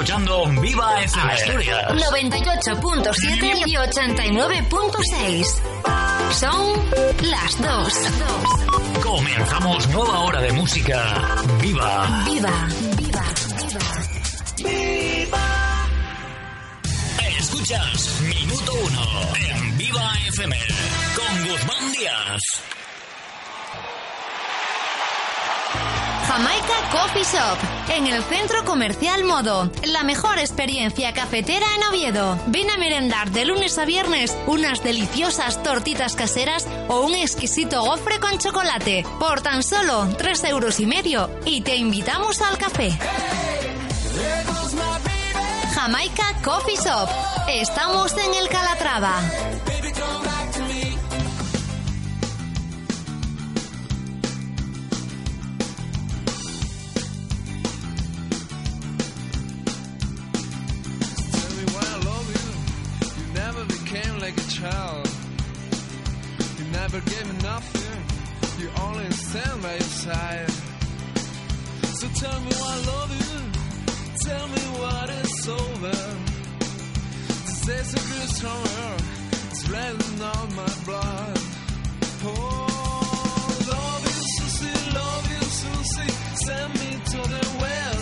Escuchando Viva FM Asturias. 98.7 y 89.6. Son las dos. Comenzamos nueva hora de música. Viva. Viva, viva, viva. Escuchas Minuto Uno en Viva FM con Guzmán Díaz. Jamaica Coffee Shop, en el Centro Comercial Modo. La mejor experiencia cafetera en Oviedo. Ven a merendar de lunes a viernes unas deliciosas tortitas caseras o un exquisito gofre con chocolate por tan solo tres euros y medio y te invitamos al café. Jamaica Coffee Shop. Estamos en el Calatrava. Child. You never gave me nothing. You only stand by your side. So tell me why I love you. Tell me what is over. This is a good stronger. It's running on my blood. Oh, love you, Susie. Love you, Susie. Send me to the west.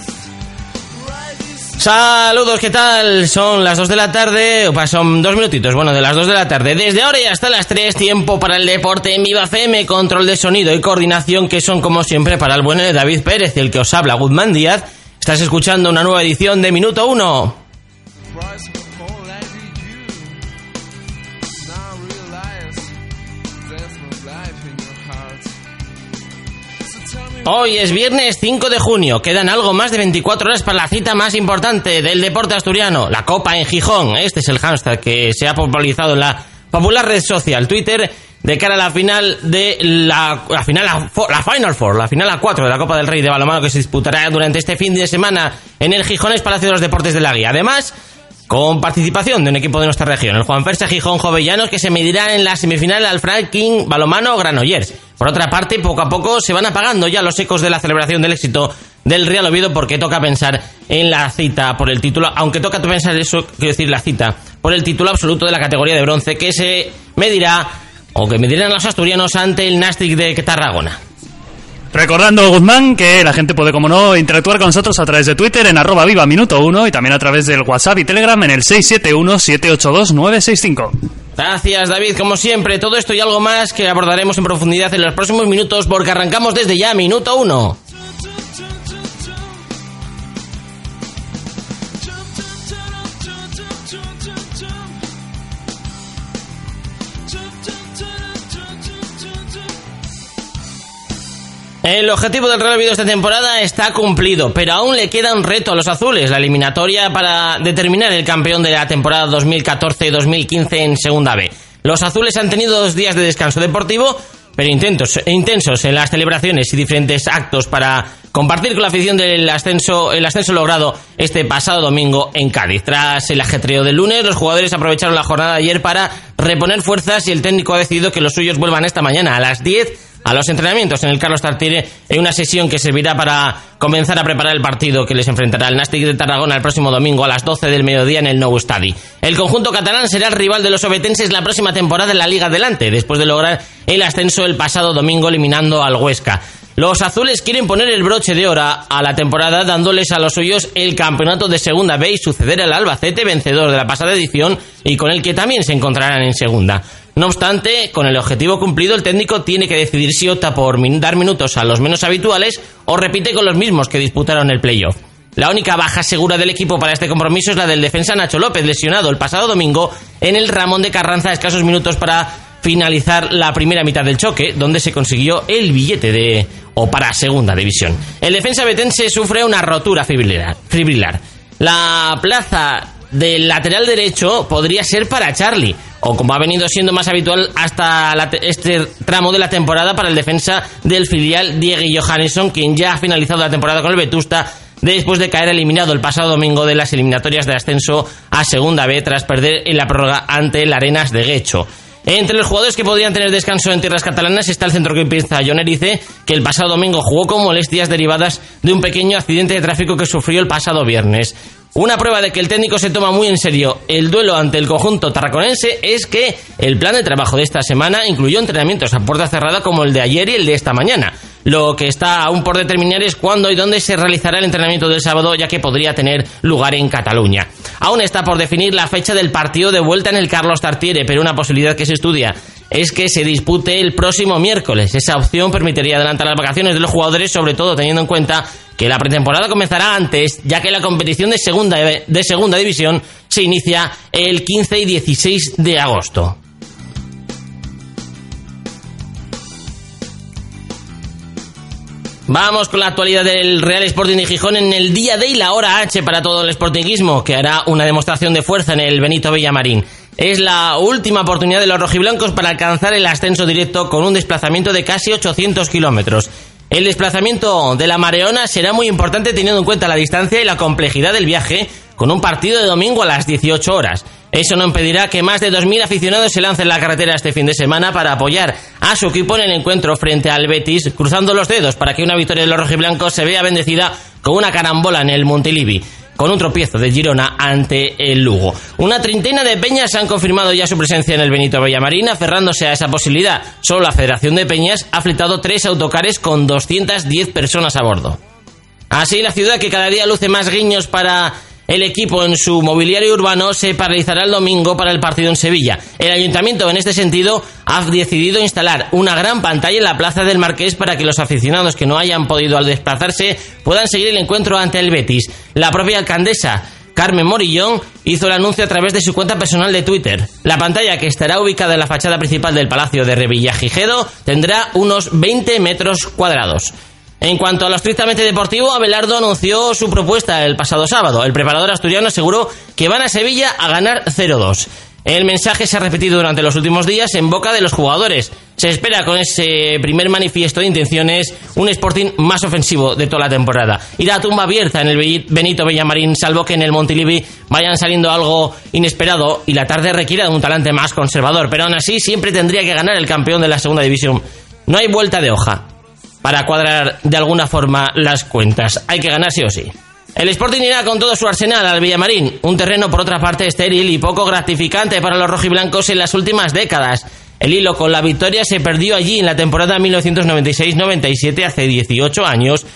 Saludos, ¿qué tal? Son las 2 de la tarde, o son dos minutitos, bueno, de las 2 de la tarde. Desde ahora y hasta las 3, tiempo para el deporte en Viva FM, control de sonido y coordinación que son como siempre para el bueno de David Pérez, el que os habla, Guzmán Díaz. Estás escuchando una nueva edición de Minuto 1. Hoy es viernes 5 de junio, quedan algo más de 24 horas para la cita más importante del deporte asturiano, la Copa en Gijón. Este es el hashtag que se ha popularizado en la popular red social Twitter de cara a la final de la, la final la, la Final Four, la final a 4 de la Copa del Rey de balonmano que se disputará durante este fin de semana en el Gijones Palacio de los Deportes de la Guía. Además, con participación de un equipo de nuestra región, el Juan Ferse Gijón Jovellanos, que se medirá en la semifinal al Franking Balomano Granollers. Por otra parte, poco a poco se van apagando ya los ecos de la celebración del éxito del Real Oviedo porque toca pensar en la cita por el título, aunque toca pensar eso, quiero decir la cita, por el título absoluto de la categoría de bronce que se medirá o que medirán los asturianos ante el Nastic de Tarragona. Recordando, Guzmán, que la gente puede, como no, interactuar con nosotros a través de Twitter en arroba viva minuto 1 y también a través del WhatsApp y Telegram en el 671-782-965. Gracias David, como siempre, todo esto y algo más que abordaremos en profundidad en los próximos minutos porque arrancamos desde ya, minuto uno. El objetivo del Real Oviedo esta temporada está cumplido, pero aún le queda un reto a los azules, la eliminatoria para determinar el campeón de la temporada 2014-2015 en Segunda B. Los azules han tenido dos días de descanso deportivo, pero intentos, intensos en las celebraciones y diferentes actos para compartir con la afición del ascenso, el ascenso logrado este pasado domingo en Cádiz. Tras el ajetreo del lunes, los jugadores aprovecharon la jornada de ayer para reponer fuerzas y el técnico ha decidido que los suyos vuelvan esta mañana a las 10 a los entrenamientos en el Carlos Tartiere en una sesión que servirá para comenzar a preparar el partido que les enfrentará el Nastic de Tarragona el próximo domingo a las 12 del mediodía en el Nou Stadi. El conjunto catalán será el rival de los obetenses la próxima temporada en la Liga Adelante, después de lograr el ascenso el pasado domingo eliminando al Huesca. Los azules quieren poner el broche de oro a la temporada dándoles a los suyos el campeonato de segunda B y suceder al Albacete vencedor de la pasada edición y con el que también se encontrarán en segunda. No obstante, con el objetivo cumplido, el técnico tiene que decidir si opta por dar minutos a los menos habituales o repite con los mismos que disputaron el playoff. La única baja segura del equipo para este compromiso es la del defensa Nacho López, lesionado el pasado domingo en el Ramón de Carranza escasos minutos para finalizar la primera mitad del choque, donde se consiguió el billete de o para segunda división. El defensa betense sufre una rotura fibrilar. fibrilar. La plaza del lateral derecho podría ser para Charlie, o como ha venido siendo más habitual hasta la te- este tramo de la temporada para el defensa del filial Diego Johannesson, quien ya ha finalizado la temporada con el Vetusta después de caer eliminado el pasado domingo de las eliminatorias de ascenso a Segunda B tras perder en la prórroga ante el Arenas de Guecho. Entre los jugadores que podrían tener descanso en tierras catalanas está el centrocampista John Erice, que el pasado domingo jugó con molestias derivadas de un pequeño accidente de tráfico que sufrió el pasado viernes. Una prueba de que el técnico se toma muy en serio el duelo ante el conjunto tarraconense es que el plan de trabajo de esta semana incluyó entrenamientos a puerta cerrada como el de ayer y el de esta mañana. Lo que está aún por determinar es cuándo y dónde se realizará el entrenamiento del sábado, ya que podría tener lugar en Cataluña. Aún está por definir la fecha del partido de vuelta en el Carlos Tartiere, pero una posibilidad que se estudia es que se dispute el próximo miércoles. Esa opción permitiría adelantar las vacaciones de los jugadores, sobre todo teniendo en cuenta que la pretemporada comenzará antes, ya que la competición de segunda, de segunda división se inicia el 15 y 16 de agosto. Vamos con la actualidad del Real Sporting de Gijón en el día D y la hora H para todo el sportinguismo, que hará una demostración de fuerza en el Benito Villamarín. Es la última oportunidad de los rojiblancos para alcanzar el ascenso directo con un desplazamiento de casi 800 kilómetros. El desplazamiento de la Mareona será muy importante teniendo en cuenta la distancia y la complejidad del viaje, con un partido de domingo a las 18 horas. Eso no impedirá que más de 2.000 aficionados se lancen la carretera este fin de semana para apoyar a su equipo en el encuentro frente al Betis, cruzando los dedos para que una victoria de los rojiblancos se vea bendecida con una carambola en el Montilivi con un tropiezo de Girona ante el Lugo. Una treintena de peñas han confirmado ya su presencia en el Benito Villamarín, aferrándose a esa posibilidad. Solo la Federación de Peñas ha fletado tres autocares con 210 personas a bordo. Así, la ciudad que cada día luce más guiños para el equipo en su mobiliario urbano se paralizará el domingo para el partido en Sevilla. El ayuntamiento, en este sentido, ha decidido instalar una gran pantalla en la plaza del Marqués para que los aficionados que no hayan podido al desplazarse puedan seguir el encuentro ante el Betis. La propia alcaldesa Carmen Morillón hizo el anuncio a través de su cuenta personal de Twitter. La pantalla, que estará ubicada en la fachada principal del Palacio de Revillagigedo, tendrá unos 20 metros cuadrados. En cuanto a lo estrictamente deportivo, Abelardo anunció su propuesta el pasado sábado. El preparador asturiano aseguró que van a Sevilla a ganar 0-2. El mensaje se ha repetido durante los últimos días en boca de los jugadores. Se espera con ese primer manifiesto de intenciones un Sporting más ofensivo de toda la temporada. Irá a tumba abierta en el Benito Villamarín, salvo que en el Montilivi vayan saliendo algo inesperado y la tarde requiera de un talante más conservador. Pero aún así siempre tendría que ganar el campeón de la segunda división. No hay vuelta de hoja para cuadrar de alguna forma las cuentas. Hay que ganar sí o sí. El Sporting irá con todo su arsenal al Villamarín, un terreno por otra parte estéril y poco gratificante para los rojiblancos en las últimas décadas. El hilo con la victoria se perdió allí en la temporada 1996-97 hace 18 años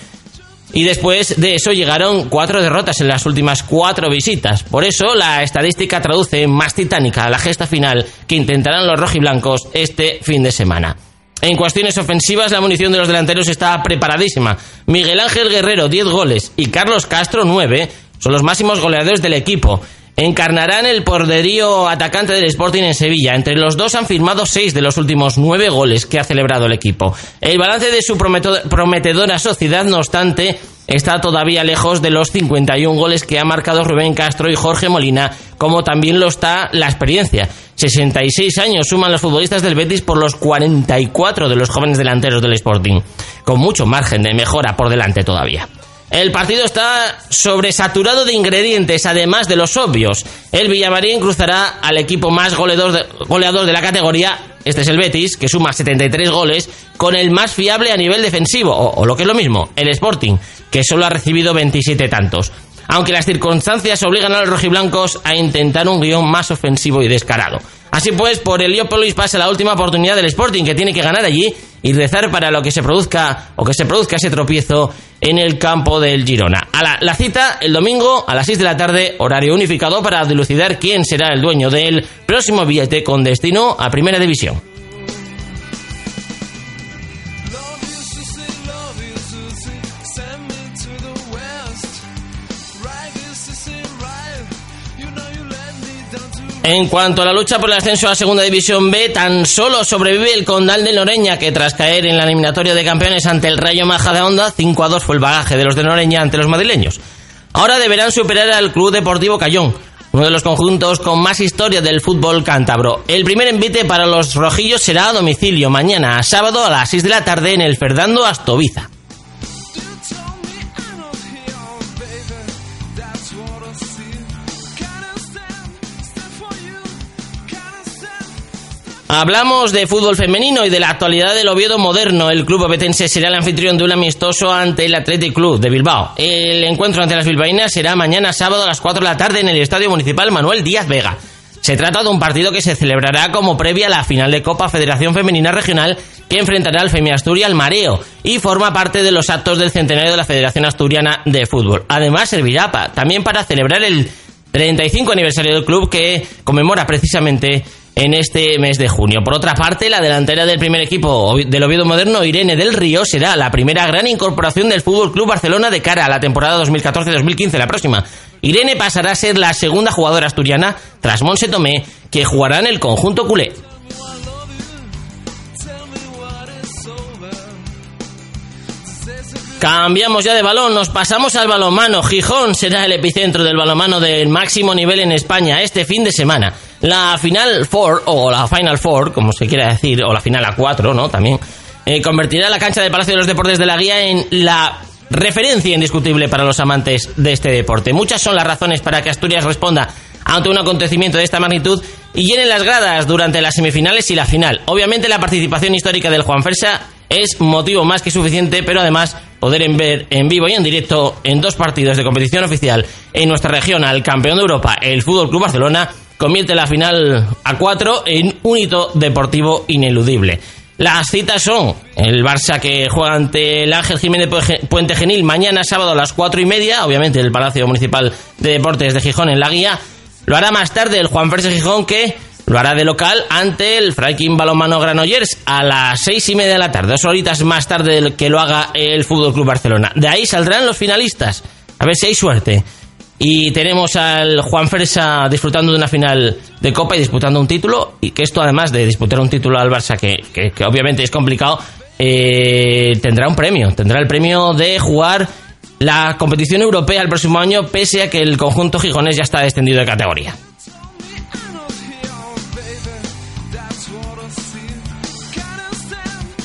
y después de eso llegaron cuatro derrotas en las últimas cuatro visitas. Por eso la estadística traduce más titánica la gesta final que intentarán los rojiblancos este fin de semana. En cuestiones ofensivas, la munición de los delanteros está preparadísima. Miguel Ángel Guerrero, 10 goles, y Carlos Castro, 9, son los máximos goleadores del equipo. Encarnarán el poderío atacante del Sporting en Sevilla. Entre los dos han firmado 6 de los últimos 9 goles que ha celebrado el equipo. El balance de su prometedora sociedad, no obstante, está todavía lejos de los 51 goles que ha marcado Rubén Castro y Jorge Molina, como también lo está la experiencia. 66 años suman los futbolistas del Betis por los 44 de los jóvenes delanteros del Sporting, con mucho margen de mejora por delante todavía. El partido está sobresaturado de ingredientes, además de los obvios. El Villamarín cruzará al equipo más goleador de, la categoría, este es el Betis, que suma 73 goles, con el más fiable a nivel defensivo, o, o lo que es lo mismo, el Sporting, que solo ha recibido 27 tantos aunque las circunstancias obligan a los rojiblancos a intentar un guion más ofensivo y descarado. Así pues, por Heliópolis pasa la última oportunidad del Sporting, que tiene que ganar allí y rezar para lo que se produzca o que se produzca ese tropiezo en el campo del Girona. A la, cita el domingo a las 6 de la tarde, horario unificado para dilucidar quién será el dueño del próximo billete con destino a Primera División. En cuanto a la lucha por el ascenso a Segunda División B, tan solo sobrevive el Condal de Noreña, que tras caer en la eliminatoria de campeones ante el Rayo Maja de Onda, 5 a 2 fue el bagaje de los de Noreña ante los madrileños. Ahora deberán superar al Club Deportivo Cayón, uno de los conjuntos con más historia del fútbol cántabro. El primer envite para los rojillos será a domicilio mañana, sábado a las 6 de la tarde en el Fernando Astoviza. Hablamos de fútbol femenino y de la actualidad del Oviedo moderno. El club obetense será el anfitrión de un amistoso ante el Athletic Club de Bilbao. El encuentro ante las bilbaínas será mañana sábado a las 4 de la tarde en el Estadio Municipal Manuel Díaz Vega. Se trata de un partido que se celebrará como previa a la final de Copa Federación Femenina Regional que enfrentará al Femi Asturia al Mareo y forma parte de los actos del centenario de la Federación Asturiana de Fútbol. Además servirá también para celebrar el 35 aniversario del club que conmemora precisamente en este mes de junio. Por otra parte, la delantera del primer equipo del Oviedo Moderno, Irene del Río, será la primera gran incorporación del Fútbol Club Barcelona de cara a la temporada 2014-2015, la próxima. Irene pasará a ser la segunda jugadora asturiana tras Monse Tomé, que jugará en el conjunto culé. Cambiamos ya de balón, nos pasamos al balonmano. Gijón será el epicentro del balonmano del máximo nivel en España este fin de semana. La Final Four, o la Final Four, como se quiera decir, o la Final A4, ¿no? También, eh, convertirá la cancha del Palacio de los Deportes de la Guía en la referencia indiscutible para los amantes de este deporte. Muchas son las razones para que Asturias responda ante un acontecimiento de esta magnitud y llenen las gradas durante las semifinales y la final. Obviamente la participación histórica del Juan Fersa es motivo más que suficiente, pero además poder ver en vivo y en directo en dos partidos de competición oficial en nuestra región al campeón de Europa, el Fútbol Club Barcelona, convierte la final a cuatro en un hito deportivo ineludible. Las citas son el Barça que juega ante el Ángel Jiménez Puente Genil mañana sábado a las cuatro y media, obviamente el Palacio Municipal de Deportes de Gijón en la guía. Lo hará más tarde el Juan Ferse Gijón que lo hará de local ante el Franklin Balomano Granollers a las seis y media de la tarde, dos horitas más tarde de que lo haga el Fútbol Club Barcelona. De ahí saldrán los finalistas. A ver si hay suerte. Y tenemos al Juan Fersa disfrutando de una final de Copa y disputando un título. Y que esto, además de disputar un título al Barça, que, que- que obviamente es complicado, eh, tendrá un premio. Tendrá el premio de jugar la competición europea el próximo año, pese a que el conjunto gijonés ya está descendido de categoría.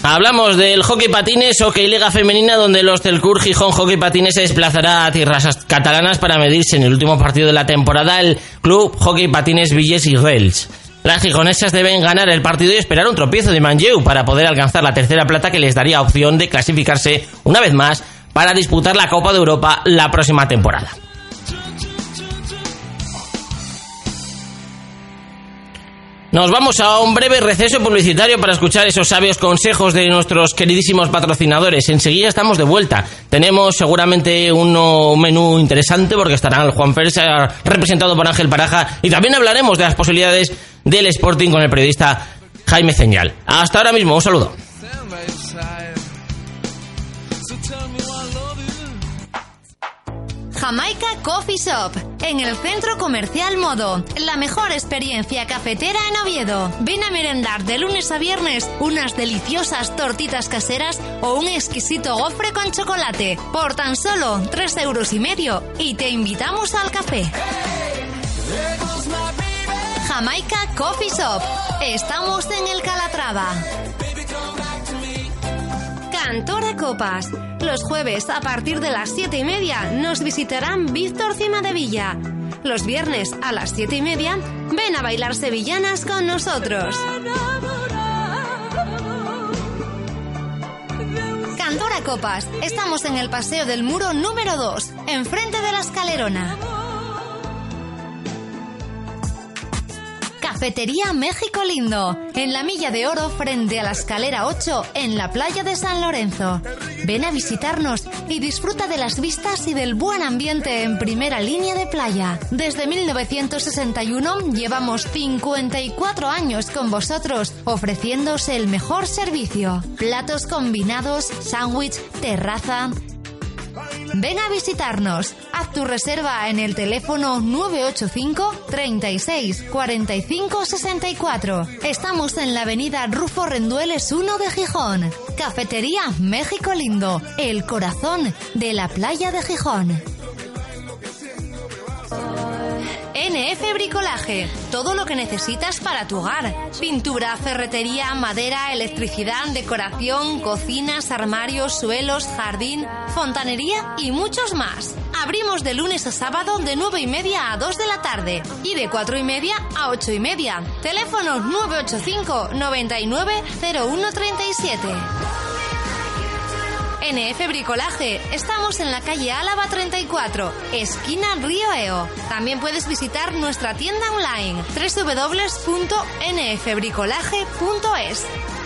Hablamos del hockey patines, hockey liga femenina, donde los Telcur Gijón Hockey Patines se desplazará a tierras catalanas para medirse en el último partido de la temporada el Club Hockey Patines Villes y Rels. Las gijonesas deben ganar el partido y esperar un tropiezo de Manlleu para poder alcanzar la tercera plata que les daría opción de clasificarse una vez más para disputar la Copa de Europa la próxima temporada. Nos vamos a un breve receso publicitario para escuchar esos sabios consejos de nuestros queridísimos patrocinadores. Enseguida estamos de vuelta. Tenemos seguramente uno- un menú interesante porque estará el Juan Fersa representado por Ángel Paraja y también hablaremos de las posibilidades del Sporting con el periodista Jaime Ceñal. Hasta ahora mismo, un saludo. Jamaica Coffee Shop, en el centro comercial Modo. La mejor experiencia cafetera en Oviedo. Ven a merendar de lunes a viernes unas deliciosas tortitas caseras o un exquisito gofre con chocolate por tan solo 3 euros y medio y te invitamos al café. Jamaica Coffee Shop. Estamos en el Calatrava. Cantora Copas. Los jueves a partir de las 7 y media nos visitarán Víctor Cima de Villa. Los viernes a las 7 y media ven a bailar sevillanas con nosotros. Cantora Copas. Estamos en el Paseo del Muro número 2, enfrente de la escalerona. Cafetería México Lindo, en la Milla de Oro frente a la escalera 8 en la playa de San Lorenzo. Ven a visitarnos y disfruta de las vistas y del buen ambiente en primera línea de playa. Desde 1961 llevamos 54 años con vosotros ofreciéndose el mejor servicio. Platos combinados, sándwich, terraza. Ven a visitarnos. Haz tu reserva en el teléfono 985 36 45 64. Estamos en la avenida Rufo Rendueles 1 de Gijón. Cafetería México Lindo, el corazón de la playa de Gijón. NF Bricolaje, todo lo que necesitas para tu hogar. Pintura, ferretería, madera, electricidad, decoración, cocinas, armarios, suelos, jardín, fontanería y muchos más. Abrimos de lunes a sábado de 9 y media a 2 de la tarde y de 4 y media a 8 y media. Teléfono 985 99 0137. NF Bricolaje. Estamos en la calle Álava 34, esquina Río Eo. También puedes visitar nuestra tienda online www.nfbricolaje.es.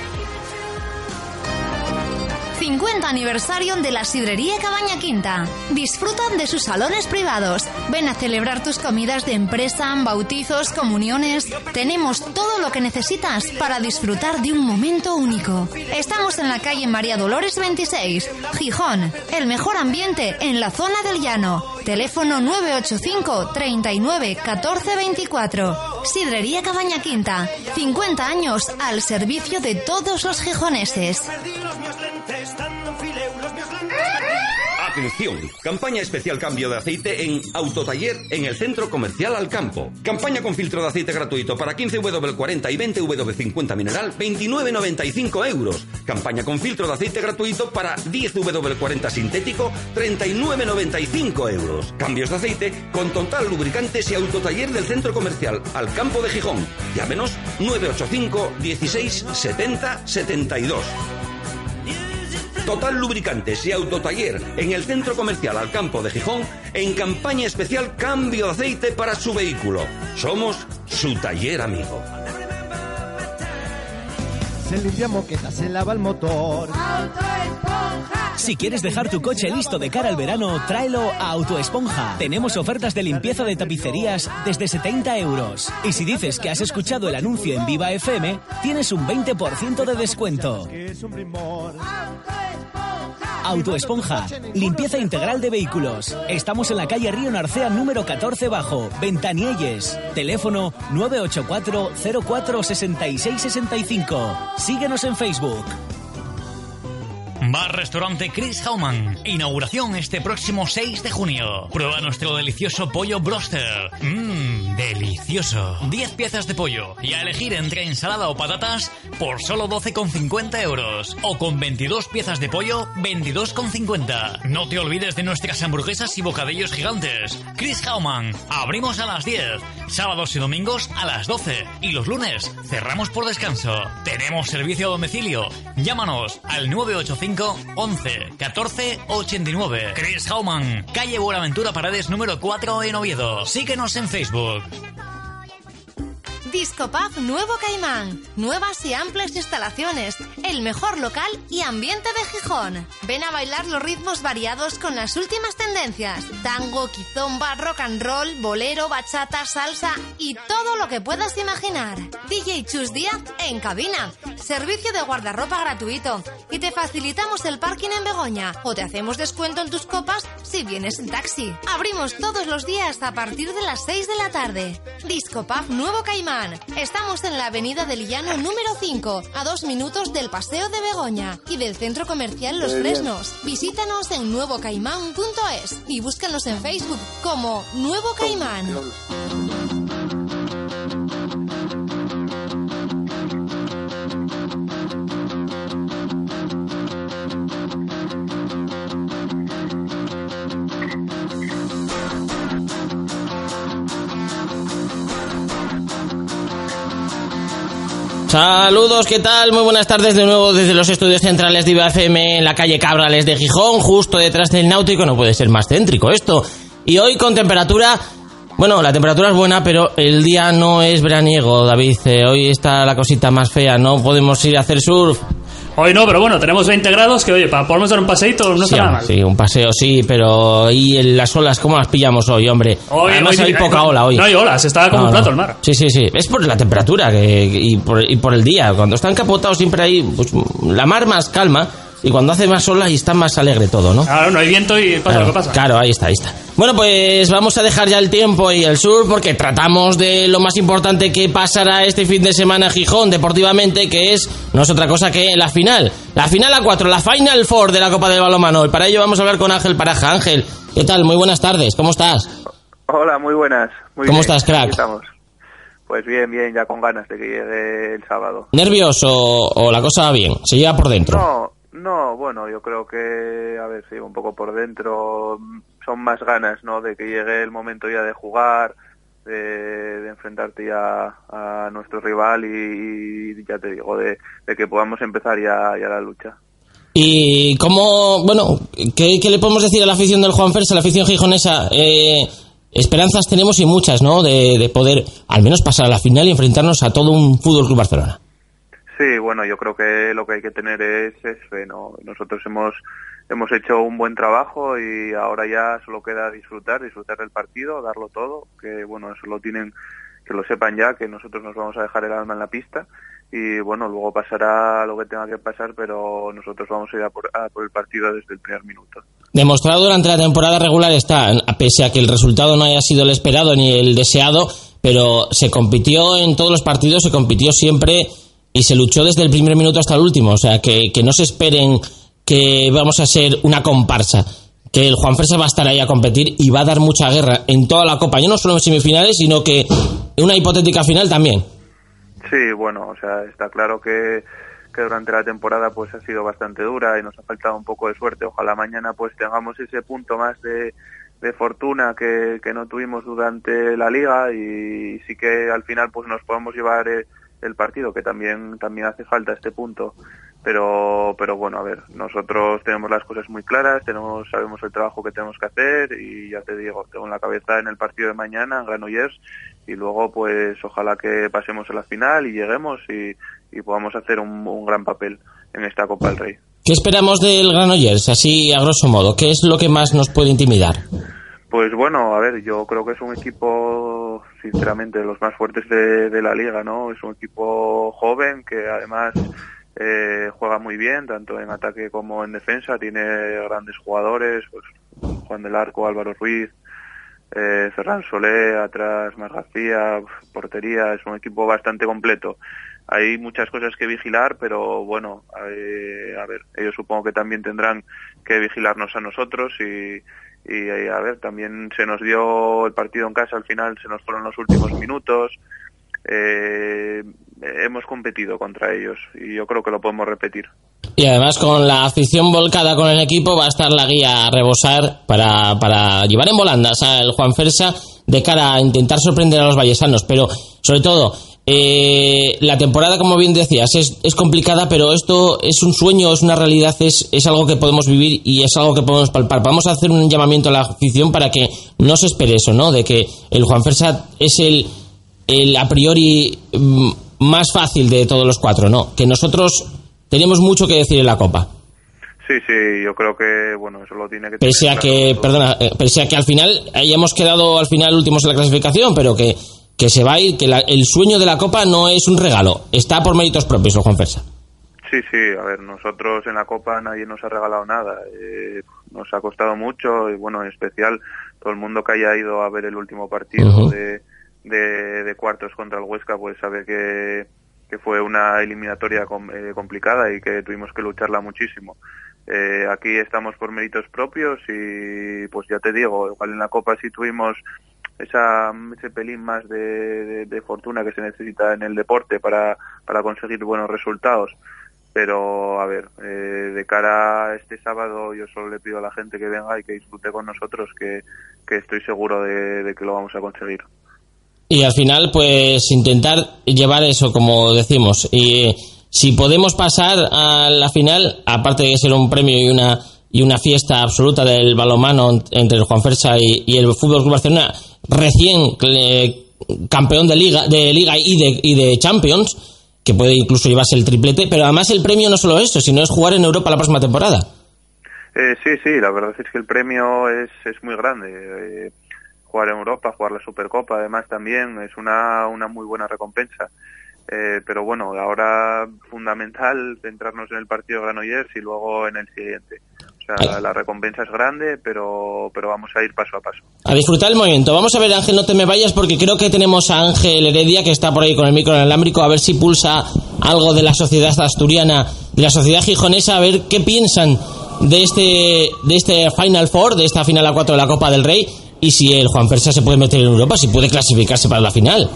50 aniversario de la sidrería Cabaña Quinta. Disfrutan de sus salones privados. Ven a celebrar tus comidas de empresa, bautizos, comuniones. Tenemos todo lo que necesitas para disfrutar de un momento único. Estamos en la calle María Dolores 26, Gijón. El mejor ambiente en la zona del llano. Teléfono 985 39 14 24. Sidrería Cabaña Quinta. 50 años al servicio de todos los gijoneses. Atención, campaña especial cambio de aceite en Autotaller en el Centro Comercial Alcampo. Campaña con filtro de aceite gratuito para 15W40 y 20W50 mineral, 29,95 euros. Campaña con filtro de aceite gratuito para 10W40 sintético, 39,95 euros. Cambios de aceite con total lubricantes y Autotaller del Centro Comercial Alcampo de Gijón. Llámenos 985 16 70 72. Total Lubricantes y Autotaller en el Centro Comercial al Campo de Gijón en campaña especial cambio de aceite para su vehículo. Somos su taller amigo. Se limpia moqueta, se lava el motor. Si quieres dejar tu coche listo de cara al verano, tráelo a Autoesponja. Tenemos ofertas de limpieza de tapicerías desde 70 euros. Y si dices que has escuchado el anuncio en Viva FM, tienes un 20% de descuento. Autoesponja, limpieza integral de vehículos. Estamos en la calle Río Narcea número 14 bajo, Ventanielles. Teléfono 984 04 66 65. Síguenos en Facebook. Bar Restaurante Chris Hauman. Inauguración este próximo 6 de junio. Prueba nuestro delicioso pollo broster. Mmm, delicioso. 10 piezas de pollo y a elegir entre ensalada o patatas por solo 12,50 euros. O con 22 piezas de pollo, 22,50. No te olvides de nuestras hamburguesas y bocadillos gigantes. Chris Hauman. Abrimos a las 10. Sábados y domingos a las 12. Y los lunes cerramos por descanso. Tenemos servicio a domicilio. Llámanos al 985 11 14 89. Chris Hauman, calle Buenaventura Paredes número 4 en Oviedo. Síguenos en Facebook. Disco Pub Nuevo Caimán. Nuevas y amplias instalaciones. El mejor local y ambiente de Gijón. Ven a bailar los ritmos variados con las últimas tendencias. Tango, quizomba, rock and roll, bolero, bachata, salsa y todo lo que puedas imaginar. DJ Chus Díaz en cabina. Servicio de guardarropa gratuito. Y te facilitamos el parking en Begoña. O te hacemos descuento en tus copas si vienes en taxi. Abrimos todos los días a partir de las 6 de la tarde. Disco Pub Nuevo Caimán. Estamos en la avenida del Llano número 5, a dos minutos del Paseo de Begoña y del Centro Comercial Los Fresnos. Visítanos en nuevocaimán.es y búscanos en Facebook como Nuevo Caimán. Saludos, ¿qué tal? Muy buenas tardes de nuevo desde los estudios centrales de IBFM en la calle Cabrales de Gijón, justo detrás del náutico. No puede ser más céntrico esto. Y hoy con temperatura. Bueno, la temperatura es buena, pero el día no es veraniego, David. Eh, hoy está la cosita más fea, no podemos ir a hacer surf. Hoy no, pero bueno, tenemos 20 grados que, oye, para podernos dar un paseíto no Sí, está nada mal. sí, un paseo sí, pero ¿y en las olas cómo las pillamos hoy, hombre? Hoy- Además hoy- hay poca no- ola hoy. no hay olas, está como un plato el mar. Sí, sí, sí. Es por la temperatura que, y, por, y por el día. Cuando están capotados siempre hay pues, la mar más calma. Y cuando hace más sol ahí está más alegre todo, ¿no? Claro, no hay viento y pasa Claro, lo que pasa. claro, ahí está, ahí está. Bueno, pues vamos a dejar ya el tiempo y el sur porque tratamos de lo más importante que pasará este fin de semana en Gijón deportivamente, que es no es otra cosa que la final. La final a cuatro, la Final Four de la Copa del Balonmano. Y para ello vamos a hablar con Ángel Paraja. Ángel, ¿qué tal? Muy buenas tardes, ¿cómo estás? Hola, muy buenas. Muy ¿Cómo bien, estás, crack? aquí estamos. Pues bien, bien, ya con ganas de que llegue el sábado. ¿Nervios o, o la cosa va bien? ¿Se lleva por dentro? No, no, bueno, yo creo que, a ver, sí, un poco por dentro son más ganas, ¿no? De que llegue el momento ya de jugar, de, enfrentarte ya a nuestro rival y, ya te digo, de, que podamos empezar ya, la lucha. ¿Y cómo, bueno, ¿qué, le podemos decir a la afición del Juan Ferse, a la afición gijonesa? Eh, esperanzas tenemos y muchas, ¿no? De poder al menos pasar a la final y enfrentarnos a todo un Fútbol Club Barcelona. Sí, bueno, yo creo que lo que hay que tener es, es fe, ¿no? Nosotros hemos hemos hecho un buen trabajo y ahora ya solo queda disfrutar, disfrutar del partido, darlo todo, que bueno, eso lo tienen, que lo sepan ya, que nosotros nos vamos a dejar el alma en la pista y bueno, luego pasará lo que tenga que pasar, pero nosotros vamos a ir a por, a por el partido desde el primer minuto. Demostrado durante la temporada regular está, pese a que el resultado no haya sido el esperado ni el deseado, pero se compitió en todos los partidos, se compitió siempre y se luchó desde el primer minuto hasta el último. O sea, que, que no se esperen que vamos a ser una comparsa. Que el Juan Fresa va a estar ahí a competir y va a dar mucha guerra en toda la Copa, ya no solo en semifinales, sino que en una hipotética final también. Sí, bueno, o sea, está claro que, que durante la temporada pues ha sido bastante dura y nos ha faltado un poco de suerte. Ojalá mañana pues tengamos ese punto más de, de fortuna que, que no tuvimos durante la liga y sí que al final pues nos podemos llevar eh, el partido, que también, también hace falta este punto. Pero, pero bueno, a ver, nosotros tenemos las cosas muy claras, tenemos, sabemos el trabajo que tenemos que hacer y ya te digo, tengo en la cabeza en el partido de mañana en Granollers y luego pues ojalá que pasemos a la final y lleguemos y, y podamos hacer un, un gran papel en esta Copa del Rey. ¿Qué esperamos del Granollers, así a grosso modo? ¿Qué es lo que más nos puede intimidar? Pues bueno, a ver, yo creo que es un equipo, sinceramente, de los más fuertes de, la liga, ¿no? Es un equipo joven que además eh, juega muy bien, tanto en ataque como en defensa, tiene grandes jugadores, pues Juan del Arco, Álvaro Ruiz, eh, Ferran Solé, atrás Mar García, portería, es un equipo bastante completo. Hay muchas cosas que vigilar, pero bueno, eh, a ver, ellos supongo que también tendrán que vigilarnos a nosotros y, y eh, a ver, también se nos dio el partido en casa, al final se nos fueron los últimos minutos. Eh, hemos competido contra ellos y yo creo que lo podemos repetir. Y además con la afición volcada con el equipo va a estar la guía a rebosar para, para llevar en volandas al Juan Fersa de cara a intentar sorprender a los vallesanos. Pero sobre todo, eh, la temporada, como bien decías, es, es complicada, pero esto es un sueño, es una realidad, es, es algo que podemos vivir y es algo que podemos palpar. Vamos a hacer un llamamiento a la afición para que no se espere eso, ¿no? De que el Juan Fersa es el, el a priori mm, más fácil de todos los cuatro, no. Que nosotros tenemos mucho que decir en la Copa. Sí, sí, yo creo que, bueno, eso lo tiene que Pese a tener que, claro todo. perdona, eh, pese a que al final hayamos quedado al final últimos en la clasificación, pero que, que se va a ir, que la- el sueño de la Copa no es un regalo, está por méritos propios el Juan Fersa. Sí, sí, a ver, nosotros en la Copa nadie nos ha regalado nada. Eh, nos ha costado mucho y, bueno, en especial todo el mundo que haya ido a ver el último partido de, de, de cuartos contra el Huesca, pues sabe que, que fue una eliminatoria com- eh, complicada y que tuvimos que lucharla muchísimo. Eh, aquí estamos por méritos propios y, pues ya te digo, igual en la Copa sí tuvimos esa, ese pelín más de, de- fortuna que se necesita en el deporte para, para conseguir buenos resultados. Pero, a ver, eh, de cara a este sábado, yo solo le pido a la gente que venga y que disfrute con nosotros, que, que estoy seguro de, que lo vamos a conseguir. Y al final, pues intentar llevar eso, como decimos. Y si podemos pasar a la final, aparte de ser un premio y una y una fiesta absoluta del balonmano entre el Juan Fersa y, y el Fútbol Club Barcelona, recién eh, campeón de liga, de liga y de, y de Champions, que puede incluso llevarse el triplete, pero además el premio no solo eso, sino es jugar en Europa la próxima temporada. Eh, sí, sí, la verdad es que el premio es, es muy grande. Eh, jugar en Europa, jugar la Supercopa, además también es una, una muy buena recompensa. Eh, pero bueno, ahora fundamental centrarnos en el partido de Granollers y luego en el siguiente. O sea, la recompensa es grande, pero, pero vamos a ir paso a paso. A disfrutar el movimiento. Vamos a ver, Ángel, no te me vayas porque creo que tenemos a Ángel Heredia que está por ahí con el micro inalámbrico a ver si pulsa algo de la sociedad asturiana, de la sociedad gijonesa, a ver qué piensan de este, de este Final Four, de esta final a 4 de la Copa del Rey y si el Juan Persa se puede meter en Europa, si puede clasificarse para la final.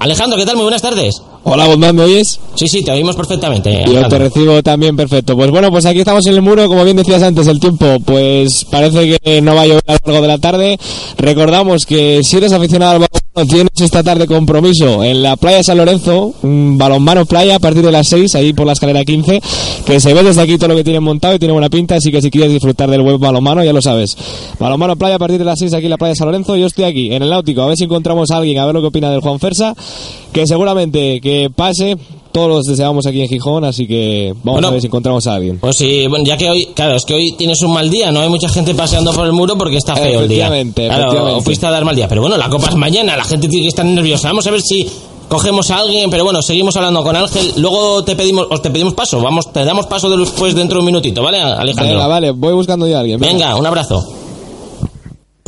Alejandro, ¿qué tal? Muy buenas tardes. Hola, Guzmán, ¿me oyes? Sí, sí, te oímos perfectamente. Yo te recibo también perfecto. Pues bueno, pues aquí estamos en el muro, como bien decías antes, el tiempo, pues parece que no va a llover a lo largo de la tarde. Recordamos que si eres aficionado al tienes esta tarde compromiso en la playa San Lorenzo, balonmano playa a partir de las 6, ahí por la escalera 15, que se ve desde aquí todo lo que tienen montado y tiene buena pinta, así que si quieres disfrutar del buen balonmano, ya lo sabes. Balonmano playa a partir de las 6 aquí en la playa San Lorenzo, yo estoy aquí en el Náutico, a ver si encontramos a alguien, a ver lo que opina del Juan Fersa, que seguramente que pase, todos los deseamos aquí en Gijón, así que vamos Bueno. a ver si encontramos a alguien. Pues sí, bueno, ya que hoy, claro, es que hoy tienes un mal día, no hay mucha gente paseando por el muro porque está feo el día. Efectivamente, Claro, efectivamente. fuiste a dar mal día, pero bueno, la copa es mañana, la gente tiene que estar nerviosa. Vamos a ver si cogemos a alguien, pero bueno, seguimos hablando con Ángel, luego te pedimos, os te pedimos paso, vamos, te damos paso después dentro de un minutito, ¿vale, Alejandro? Venga, vale, voy buscando ya a alguien. Venga, un abrazo.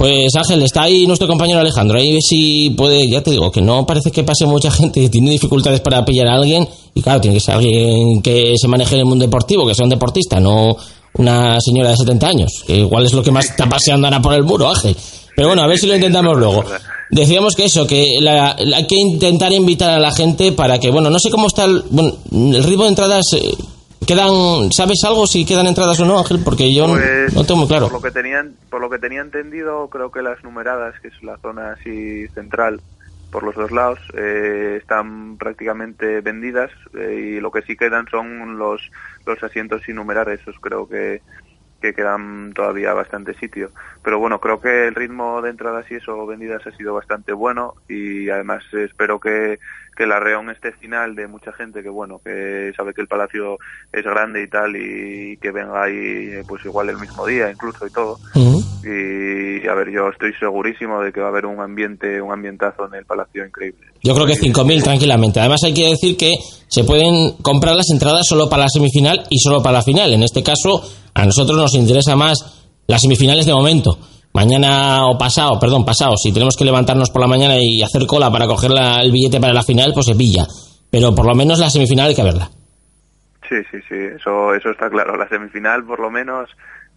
Pues Ángel, está ahí nuestro compañero Alejandro. Ahí ve si puede, ya te digo, que no parece que pase mucha gente, tiene dificultades para pillar a alguien. Y claro, tiene que ser alguien que se maneje en el mundo deportivo, que sea un deportista, no una señora de 70 años. Que igual es lo que más está paseando ahora por el muro, Ángel. Pero bueno, a ver si lo intentamos luego. Decíamos que eso, que la- la- hay que intentar invitar a la gente para que, bueno, no sé cómo está el, bueno, el ritmo de entradas. eh, quedan, ¿sabes algo si quedan entradas o no, Ángel? Porque yo no- Pues, no tengo muy claro. Por lo que tenían, por lo que tenía entendido, creo que las numeradas, que es la zona así central por los dos lados, eh, están prácticamente vendidas eh, y lo que sí quedan son los los asientos sin numerar. Esos creo que que quedan todavía bastante sitio. Pero bueno, creo que el ritmo de entradas y eso vendidas ha sido bastante bueno y además espero que, que la reón esté final de mucha gente que bueno, que sabe que el palacio es grande y tal y que venga ahí pues igual el mismo día incluso y todo. Y a ver, yo estoy segurísimo de que va a haber un ambiente, un ambientazo en el palacio increíble. Yo creo que 5.000 tranquilamente. Además hay que decir que se pueden comprar las entradas solo para la semifinal y solo para la final. En este caso, a nosotros nos interesa más las semifinales de momento. Mañana o pasado, perdón, pasado, si tenemos que levantarnos por la mañana y hacer cola para coger la- el billete para la final, pues se pilla. Pero por lo menos la semifinal hay que verla. Sí, sí, sí, eso, eso está claro. La semifinal, por lo menos,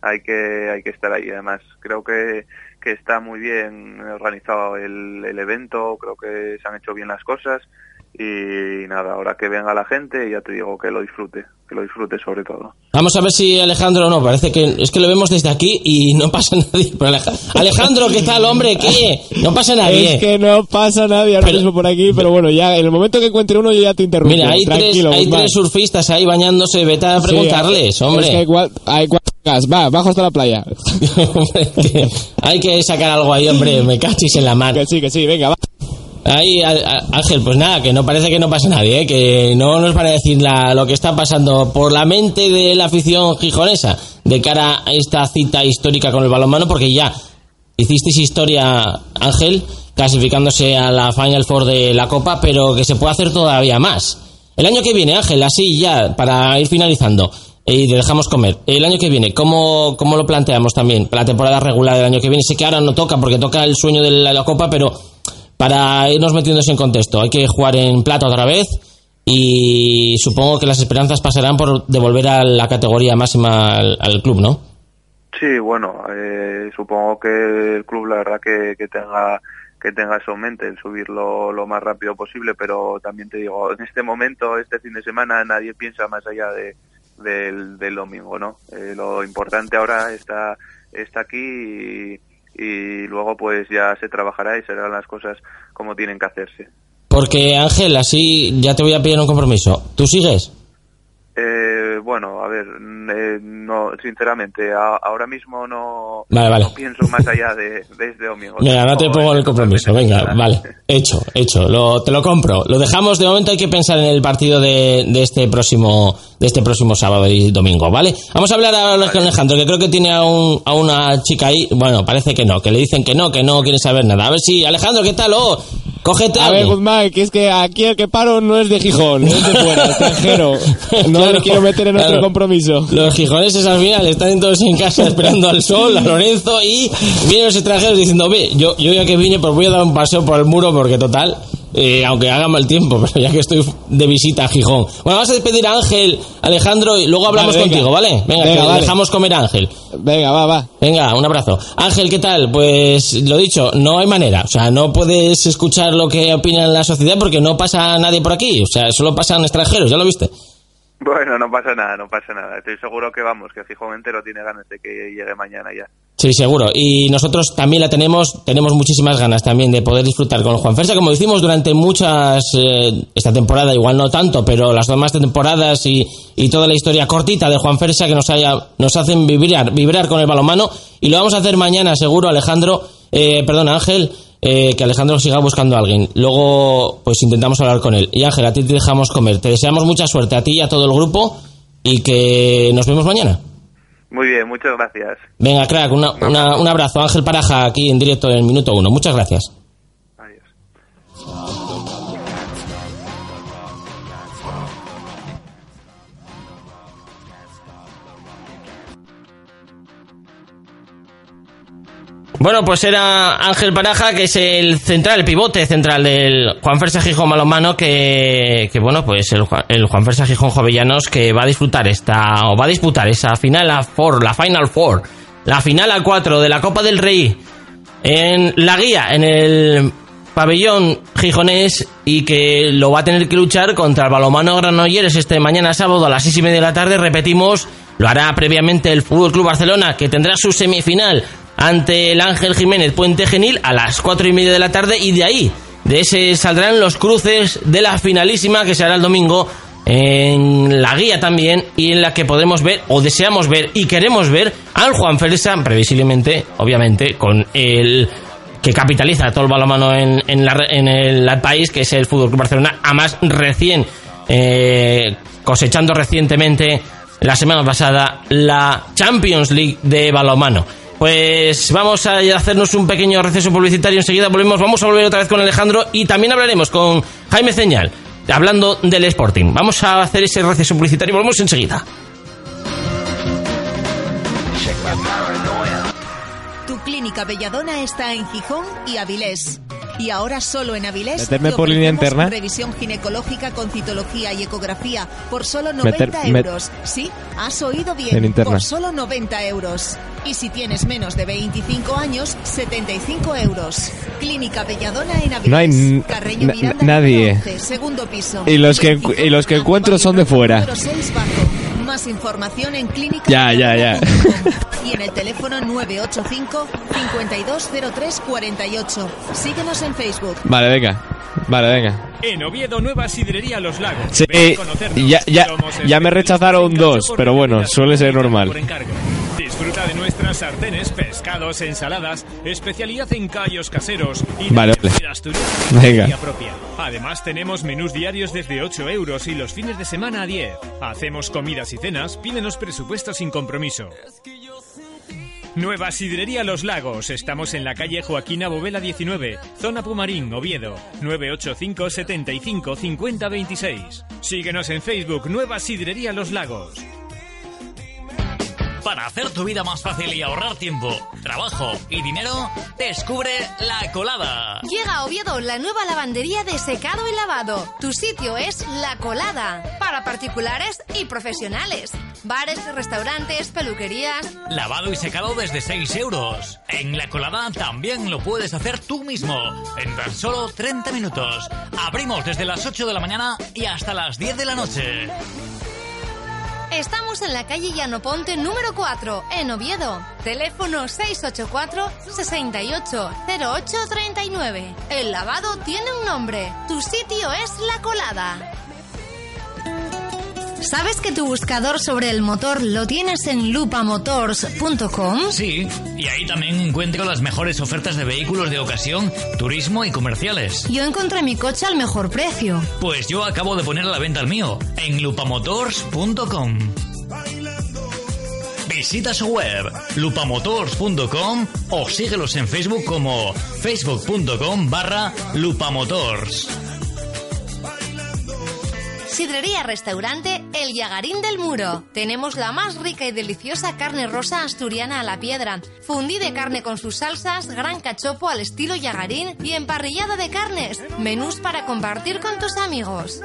hay que, hay que estar ahí. Además, creo que, que está muy bien organizado el, el evento, creo que se han hecho bien las cosas. Y nada, ahora que venga la gente, ya te digo que lo disfrute, que lo disfrute sobre todo. Vamos a ver si Alejandro no, parece que es que lo vemos desde aquí y no pasa nadie. Pero Aleja- Alejandro, ¿qué tal, hombre? ¿Qué? No pasa nadie. Es que no pasa nadie ahora mismo por aquí, pero bueno, ya en el momento que encuentre uno yo ya te interrumpo. Mira, hay, tres, Tranquilo, hay tres surfistas ahí bañándose, vete a Sí, preguntarles, hombre. Es que hay, cua- hay cuatro gas. Va, bajo hasta la playa. Que hay que sacar algo ahí, hombre, me cachis en la mar. Que sí, que sí, venga, va. Ahí, Ángel, pues nada, que no parece que no pasa nadie, ¿eh? que no nos van a decir la- lo que está pasando por la mente de la afición gijonesa de cara a esta cita histórica con el balonmano, porque ya hicisteis historia, Ángel, clasificándose a la Final Four de la Copa, pero que se puede hacer todavía más. El año que viene, Ángel, así ya, para ir finalizando, y te dejamos comer. El año que viene, ¿cómo, ¿cómo lo planteamos también? La temporada regular del año que viene. Sé que ahora no toca porque toca el sueño de la, la Copa, pero para irnos metiéndose en contexto, hay que jugar en plata otra vez y supongo que las esperanzas pasarán por devolver a la categoría máxima al, club, ¿no? Sí, bueno, eh, supongo que el club la verdad que, que tenga que tenga eso en mente, el subirlo lo más rápido posible, pero también te digo, en este momento, este fin de semana, nadie piensa más allá de, del, del domingo, ¿no? Eh, lo importante ahora está, está aquí y, y luego pues ya se trabajará y serán las cosas como tienen que hacerse. Porque Ángel, así ya te voy a pedir un compromiso. ¿Tú sigues? Eh, bueno, a ver, mm, eh, no, sinceramente, a- ahora mismo no, Vale, vale. no pienso más allá de, de este domingo. Mira, no te pongo el compromiso. Venga, vale. Hecho, hecho. Lo, te lo compro. Lo dejamos. De momento hay que pensar en el partido de, de este próximo de este próximo sábado y domingo, ¿vale? Vamos a hablar ahora con Alejandro, que creo que tiene a, un, a una chica ahí. Bueno, parece que no, que le dicen que no, que no quiere saber nada. A ver si... Alejandro, ¿qué tal? Oh, Cógete A ver. Guzmán, que es que aquí el que paro no es de Gijón, es de fuera, extranjero. No Claro, le quiero meter en otro claro. compromiso. Los gijoneses al final están todos en casa esperando al sol, a Lorenzo, y vienen los extranjeros diciendo, ve, yo, yo ya que vine, pues voy a dar un paseo por el muro, porque total, eh, aunque haga mal tiempo, pero ya que estoy de visita a Gijón. Bueno, vamos a despedir a Ángel, Alejandro, y luego hablamos Vale, contigo, ¿vale? Venga, Venga, que vale. dejamos comer a Ángel. Venga, va, va. Venga, un abrazo. Ángel, ¿qué tal? Pues lo dicho, no hay manera. O sea, no puedes escuchar lo que opina la sociedad porque no pasa nadie por aquí. O sea, solo pasan extranjeros, ¿ya lo viste? Bueno, no pasa nada, no pasa nada. Estoy seguro que vamos, que Gijón entero tiene ganas de que llegue mañana ya. Sí, seguro. Y nosotros también la tenemos, tenemos muchísimas ganas también de poder disfrutar con Juan Fersa, como decimos durante muchas, eh, esta temporada igual no tanto, pero las demás temporadas y, y toda la historia cortita de Juan Fersa que nos, haya, nos hacen vibrar, vibrar con el balonmano. Y lo vamos a hacer mañana, seguro, Alejandro, eh, perdón, Ángel, eh, que Alejandro siga buscando a alguien. Luego, pues intentamos hablar con él. Y Ángel, a ti te dejamos comer. Te deseamos mucha suerte a ti y a todo el grupo y que nos vemos mañana. Muy bien, muchas gracias. Venga, crack, una- una- un abrazo. Ángel Paraja aquí en directo en minuto uno. Muchas gracias. Bueno, pues era Ángel Paraja, que es el central, el pivote central del Juan Fersa Gijón Balonmano, que, que bueno, pues el, el Juan Fersa Gijón Jovellanos que va a disfrutar esta, o va a disputar esa final a four, la Final Four, la final a cuatro de la Copa del Rey en la guía, en el pabellón gijonés y que lo va a tener que luchar contra el balomano Granollers este mañana sábado a las seis y media de la tarde. Repetimos, lo hará previamente el Fútbol Club Barcelona, que tendrá su semifinal ante el Ángel Jiménez Puente Genil a las cuatro y media de la tarde y de ahí, de ese saldrán los cruces de la finalísima que se hará el domingo en la guía también y en la que podremos ver o deseamos ver y queremos ver al Juan Fersa previsiblemente, obviamente, con el que capitaliza todo el balonmano en, en, en el país, que es el Fútbol Club Barcelona, a más recién eh, cosechando recientemente la semana pasada la Champions League de balonmano. Pues vamos a hacernos un pequeño receso publicitario. Enseguida volvemos. Vamos a volver otra vez con Alejandro y también hablaremos con Jaime Ceñal, hablando del Sporting. Vamos a hacer ese receso publicitario volvemos enseguida. Clínica Belladona está en Gijón y Avilés. Y ahora solo en Avilés. Te por línea interna. Revisión ginecológica con citología y ecografía por solo 90 Meter- met- euros. Sí, has oído bien. En interna. Por solo 90 euros. Y si tienes menos de 25 años, 75 euros. Clínica Belladona en Avilés. No hay Carreño Miranda, nadie. 11, segundo piso. Y los que y los que encuentro son de fuera. Número 6 bajo. Más información en clínica Ya, ya, ya. y en el teléfono 985 520348. Síguenos en Facebook. Vale, venga. Vale, venga. En Oviedo, nueva sidrería Los Lagos. Sí, Ven a conocernos. ya, ya, ya me rechazaron dos, pero bueno, suele ser y por normal. encargo. Sartenes, pescados, ensaladas, especialidad en callos caseros y Vale, vale. Venga. propia. Además tenemos menús diarios desde 8 euros y los fines de semana a 10. Hacemos comidas y cenas, pídenos presupuestos sin compromiso. Nueva Sidrería Los Lagos. Estamos en la calle Joaquina Bovela 19, zona Pumarín, Oviedo. 985 75 50 26. Síguenos en Facebook Nueva Sidrería Los Lagos. Para hacer tu vida más fácil y ahorrar tiempo, trabajo y dinero, descubre La Colada. Llega a Oviedo la nueva lavandería de secado y lavado. Tu sitio es La Colada. Para particulares y profesionales. Bares, restaurantes, peluquerías. Lavado y secado desde 6 euros. En La Colada también lo puedes hacer tú mismo, en tan solo 30 minutos. Abrimos desde las 8 de la mañana y hasta las 10 de la noche. Estamos en la calle Llano Ponte número 4, en Oviedo. Teléfono 684 680839. El lavado tiene un nombre. Tu sitio es La Colada. ¿Sabes que tu buscador sobre el motor lo tienes en lupamotors.com? Sí, y ahí también encuentro las mejores ofertas de vehículos de ocasión, turismo y comerciales. Yo encontré mi coche al mejor precio. Pues yo acabo de poner a la venta el mío en lupamotors.com. Visita su web lupamotors.com o síguelos en Facebook como facebook.com barra lupamotors. Sidrería Restaurante El Yagarín del Muro. Tenemos la más rica y deliciosa carne rosa asturiana a la piedra, fundí de carne con sus salsas, gran cachopo al estilo Yagarín y emparrillada de carnes. Menús para compartir con tus amigos.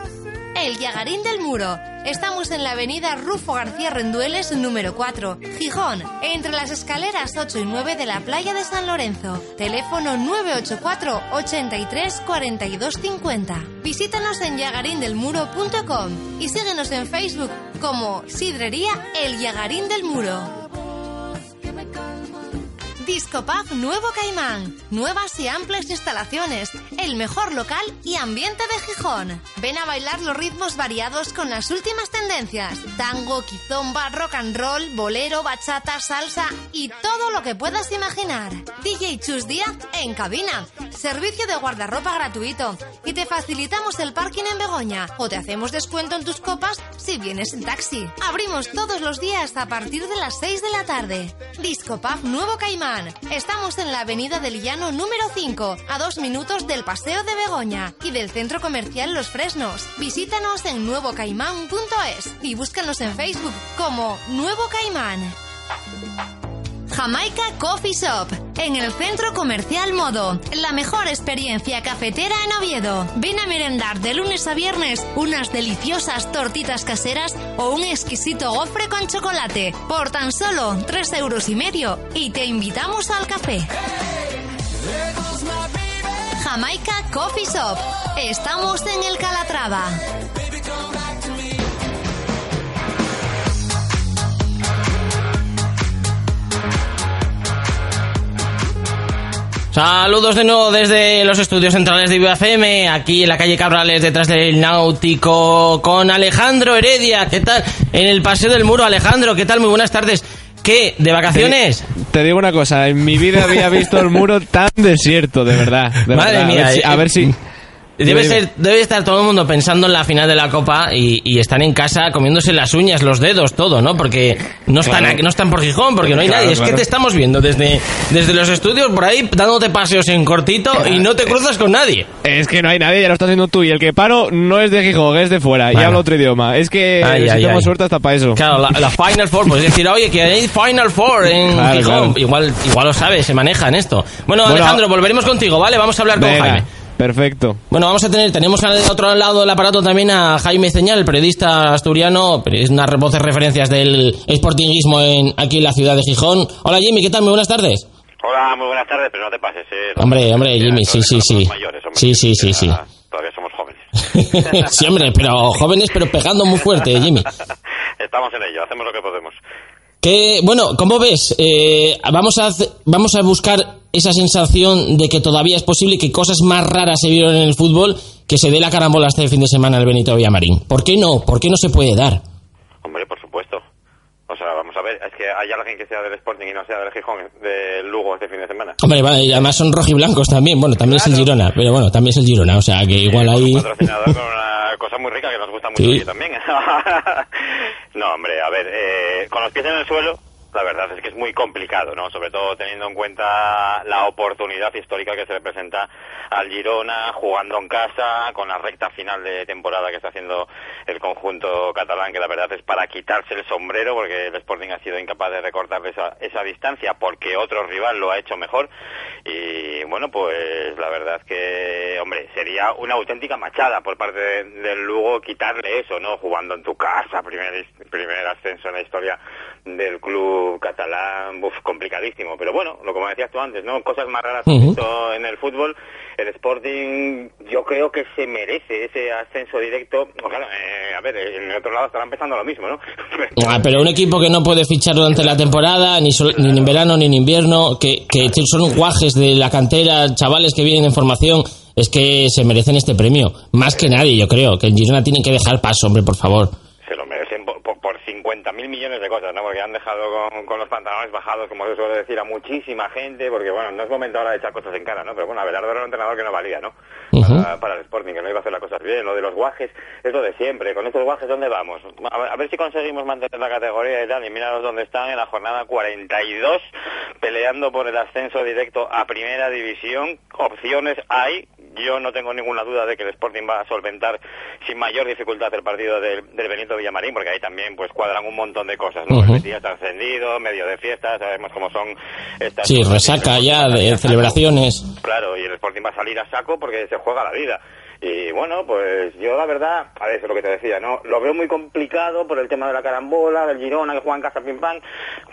El Yagarín del Muro. Estamos en la avenida Rufo García Rendueles, número 4, Gijón, entre las escaleras 8 y 9 de la playa de San Lorenzo. Teléfono 984 83 42 50. Visítanos en yagarindelmuro.com y síguenos en Facebook como Sidrería El Yagarín del Muro. Disco Pub Nuevo Caimán. Nuevas y amplias instalaciones. El mejor local y ambiente de Gijón. Ven a bailar los ritmos variados con las últimas tendencias. Tango, quizomba, rock and roll, bolero, bachata, salsa y todo lo que puedas imaginar. DJ Chus Díaz en cabina. Servicio de guardarropa gratuito. Y te facilitamos el parking en Begoña. O te hacemos descuento en tus copas si vienes en taxi. Abrimos todos los días a partir de las 6 de la tarde. Disco Pub Nuevo Caimán. Estamos en la Avenida del Llano número 5, a dos minutos del Paseo de Begoña y del Centro Comercial Los Fresnos. Visítanos en nuevocaimán.es y búscanos en Facebook como Nuevo Caimán. Jamaica Coffee Shop, en el Centro Comercial Modo. La mejor experiencia cafetera en Oviedo. Ven a merendar de lunes a viernes unas deliciosas tortitas caseras o un exquisito gofre con chocolate por tan solo tres euros y medio y te invitamos al café. Jamaica Coffee Shop. Estamos en el Calatrava. Saludos de nuevo desde los estudios centrales de IBFM, aquí en la calle Cabrales, detrás del Náutico, con Alejandro Heredia. ¿Qué tal? En el Paseo del Muro, Alejandro, ¿qué tal? Muy buenas tardes. ¿Qué? ¿De vacaciones? Te, te digo una cosa, en mi vida había visto el muro tan desierto, de verdad. de Madre verdad. mía, A ver si- eh, a ver si... Debe, ser, debe estar todo el mundo pensando en la final de la Copa y, y están en casa comiéndose las uñas, los dedos, todo, ¿no? Porque no están, Claro. aquí- no están por Gijón, porque no hay Claro, nadie. Es que te estamos viendo desde, desde los estudios por ahí dándote paseos en cortito y no te cruzas con nadie. Es que no hay nadie, ya lo estás haciendo tú. Y el que paro no es de Gijón, es de fuera. Y habla otro idioma. Es que Ay, si ay, ay. suerte hasta para eso. Claro, la, la Final Four, puedes decir, oye, que hay Final Four en Gijón. Igual, igual lo sabes, se maneja en esto. Bueno, Bueno, Alejandro, volveremos contigo, ¿vale? Vamos a hablar con Venga, Jaime. Perfecto. Bueno, vamos a tener, tenemos al otro lado del aparato también a Jaime Ceñal, periodista asturiano, es una voz de referencias del sportinguismo en, aquí en la ciudad de Gijón. Hola Jimmy, ¿qué tal? Muy buenas tardes. Hola, muy buenas tardes, pero no te pases, ¿eh? Hombre, hombre, Jimmy, sí, sí, sí. mayores, hombre. Sí, sí, sí, sí. Todavía somos jóvenes. Sí, hombre, pero jóvenes, pero pegando muy fuerte, Jimmy. Estamos en ello, hacemos lo que podemos. Que, bueno, ¿cómo ves? Eh, vamos, a, vamos a buscar esa sensación de que todavía es posible que cosas más raras se vieron en el fútbol que se dé la carambola este fin de semana al Benito Villamarín. ¿Por qué no? ¿Por qué no se puede dar? Hombre, por supuesto. O sea, vamos a ver, es que hay alguien que sea del Sporting y no sea del Gijón, del Lugo este fin de semana. Hombre, vale, y además son rojiblancos también. Bueno, también es el Girona, pero bueno, también es el Girona, o sea que igual ahí... Patrocinador con una cosa muy rica que nos gusta mucho Sí. aquí también. no, hombre, a ver, eh, con los pies en el suelo, la verdad es que es muy complicado, ¿no? Sobre todo teniendo en cuenta la oportunidad histórica que se le presenta al Girona, jugando en casa, con la recta final de temporada que está haciendo el conjunto catalán, que la verdad es para quitarse el sombrero, porque el Sporting ha sido incapaz de recortar esa, esa distancia, porque otro rival lo ha hecho mejor. Y bueno, pues la verdad que, hombre, sería una auténtica machada por parte de- del Lugo quitarle eso, ¿no? Jugando en tu casa, primer, primer ascenso en la historia del club catalán, uf, complicadísimo. Pero bueno, lo como decías tú antes, ¿no? Cosas más raras visto en el fútbol. El Sporting, yo creo que se merece ese ascenso directo. Claro, eh, a ver, en el otro lado estará empezando lo mismo, ¿no? Ah, pero un equipo que no puede fichar durante la temporada, ni, sol- ni en verano ni en invierno, que, que son guajes de la cantera, chavales que vienen en formación, es que se merecen este premio. Más que nadie, yo creo, que el Girona tiene que dejar paso, hombre, por favor. se lo merecen por, por, por 50.000 mil millones de cosas, ¿no? Porque han dejado con, con los pantalones bajados, como se suele decir, a muchísima gente, porque bueno, no es momento ahora de echar cosas en cara, ¿no? Pero bueno, Abelardo era un entrenador que no valía, ¿no? Para, para el Sporting, que no iba a hacer las cosas bien. Lo de los guajes es lo de siempre. Con estos guajes, ¿dónde vamos? A ver, a ver si conseguimos mantener la categoría y tal, y míranos dónde están en la jornada 42, peleando por el ascenso directo a Primera División. Opciones hay, yo no tengo ninguna duda de que el Sporting va a solventar sin mayor dificultad el partido del, del Benito Villamarín, porque ahí también pues cuadran un montón de cosas, ¿no? Ujú. El Betis ya está encendido, medio de fiesta, sabemos cómo son estas Sí, resaca ya de celebraciones. Claro, y el Sporting va a salir a saco porque se juega la vida. Y bueno, pues yo la verdad, a ver, eso es lo que te decía, ¿no? Lo veo muy complicado por el tema de la carambola, del Girona, que juega en casa pim pam,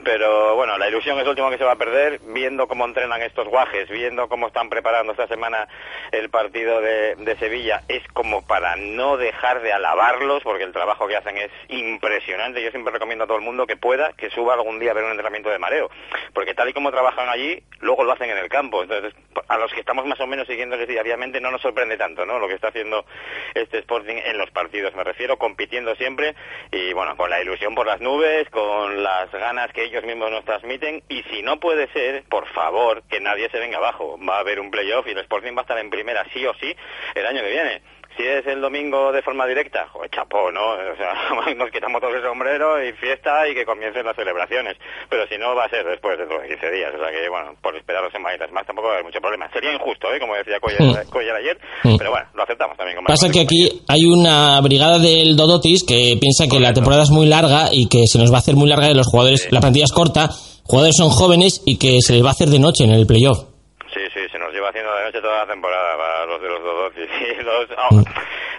pero bueno, la ilusión es lo último que se va a perder, viendo cómo entrenan estos guajes, viendo cómo están preparando esta semana el partido de, Sevilla, es como para no dejar de alabarlos, porque el trabajo que hacen es impresionante. Yo siempre recomiendo a todo el mundo que pueda, que suba algún día a ver un entrenamiento de mareo, porque tal y como trabajan allí, luego lo hacen en el campo. Entonces, a los que estamos más o menos siguiéndoles diariamente no nos sorprende tanto, ¿no? Está haciendo este Sporting en los partidos, me refiero, compitiendo siempre y bueno, con la ilusión por las nubes, con las ganas que ellos mismos nos transmiten y si no puede ser, por favor, que nadie se venga abajo. Va a haber un playoff y el Sporting va a estar en primera sí o sí el año que viene. Si es el domingo de forma directa, joder, chapó, ¿no? O sea, nos quitamos todos el sombrero y fiesta y que comiencen las celebraciones. Pero si no, va a ser después de los 15 días. O sea que, bueno, por esperar dos semanitas más tampoco va a haber mucho problema. Sería injusto, ¿eh? Como decía Cuellar, Mm. Cuellar ayer. Mm. Pero bueno, lo aceptamos también. Como Pasa que aquí hay una brigada del Dodotis que piensa que la temporada es muy larga y que se nos va a hacer muy larga y los jugadores, la plantilla es corta, jugadores son jóvenes y que se les va a hacer de noche en el playoff. Sí, sí, se nos lleva haciendo de noche toda la temporada para los de los dos y sí, los... ah, Mm.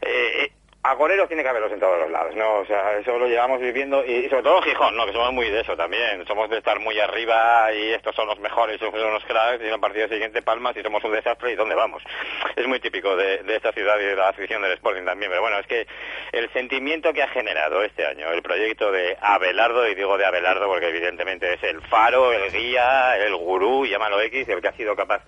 eh, eh, agoreros tiene que haberlos en todos los lados, ¿no? O sea, eso lo llevamos viviendo y sobre todo Gijón, ¿no? Que somos muy de eso también. Somos de estar muy arriba y estos son los mejores, son los cracks y en el partido siguiente palmas y somos un desastre y ¿dónde vamos? Es muy típico de, de esta ciudad y de la afición del Sporting también, pero bueno, es que el sentimiento que ha generado este año el proyecto de Abelardo, y digo de Abelardo porque evidentemente es el faro, el guía, el gurú, llámalo X, el que ha sido capaz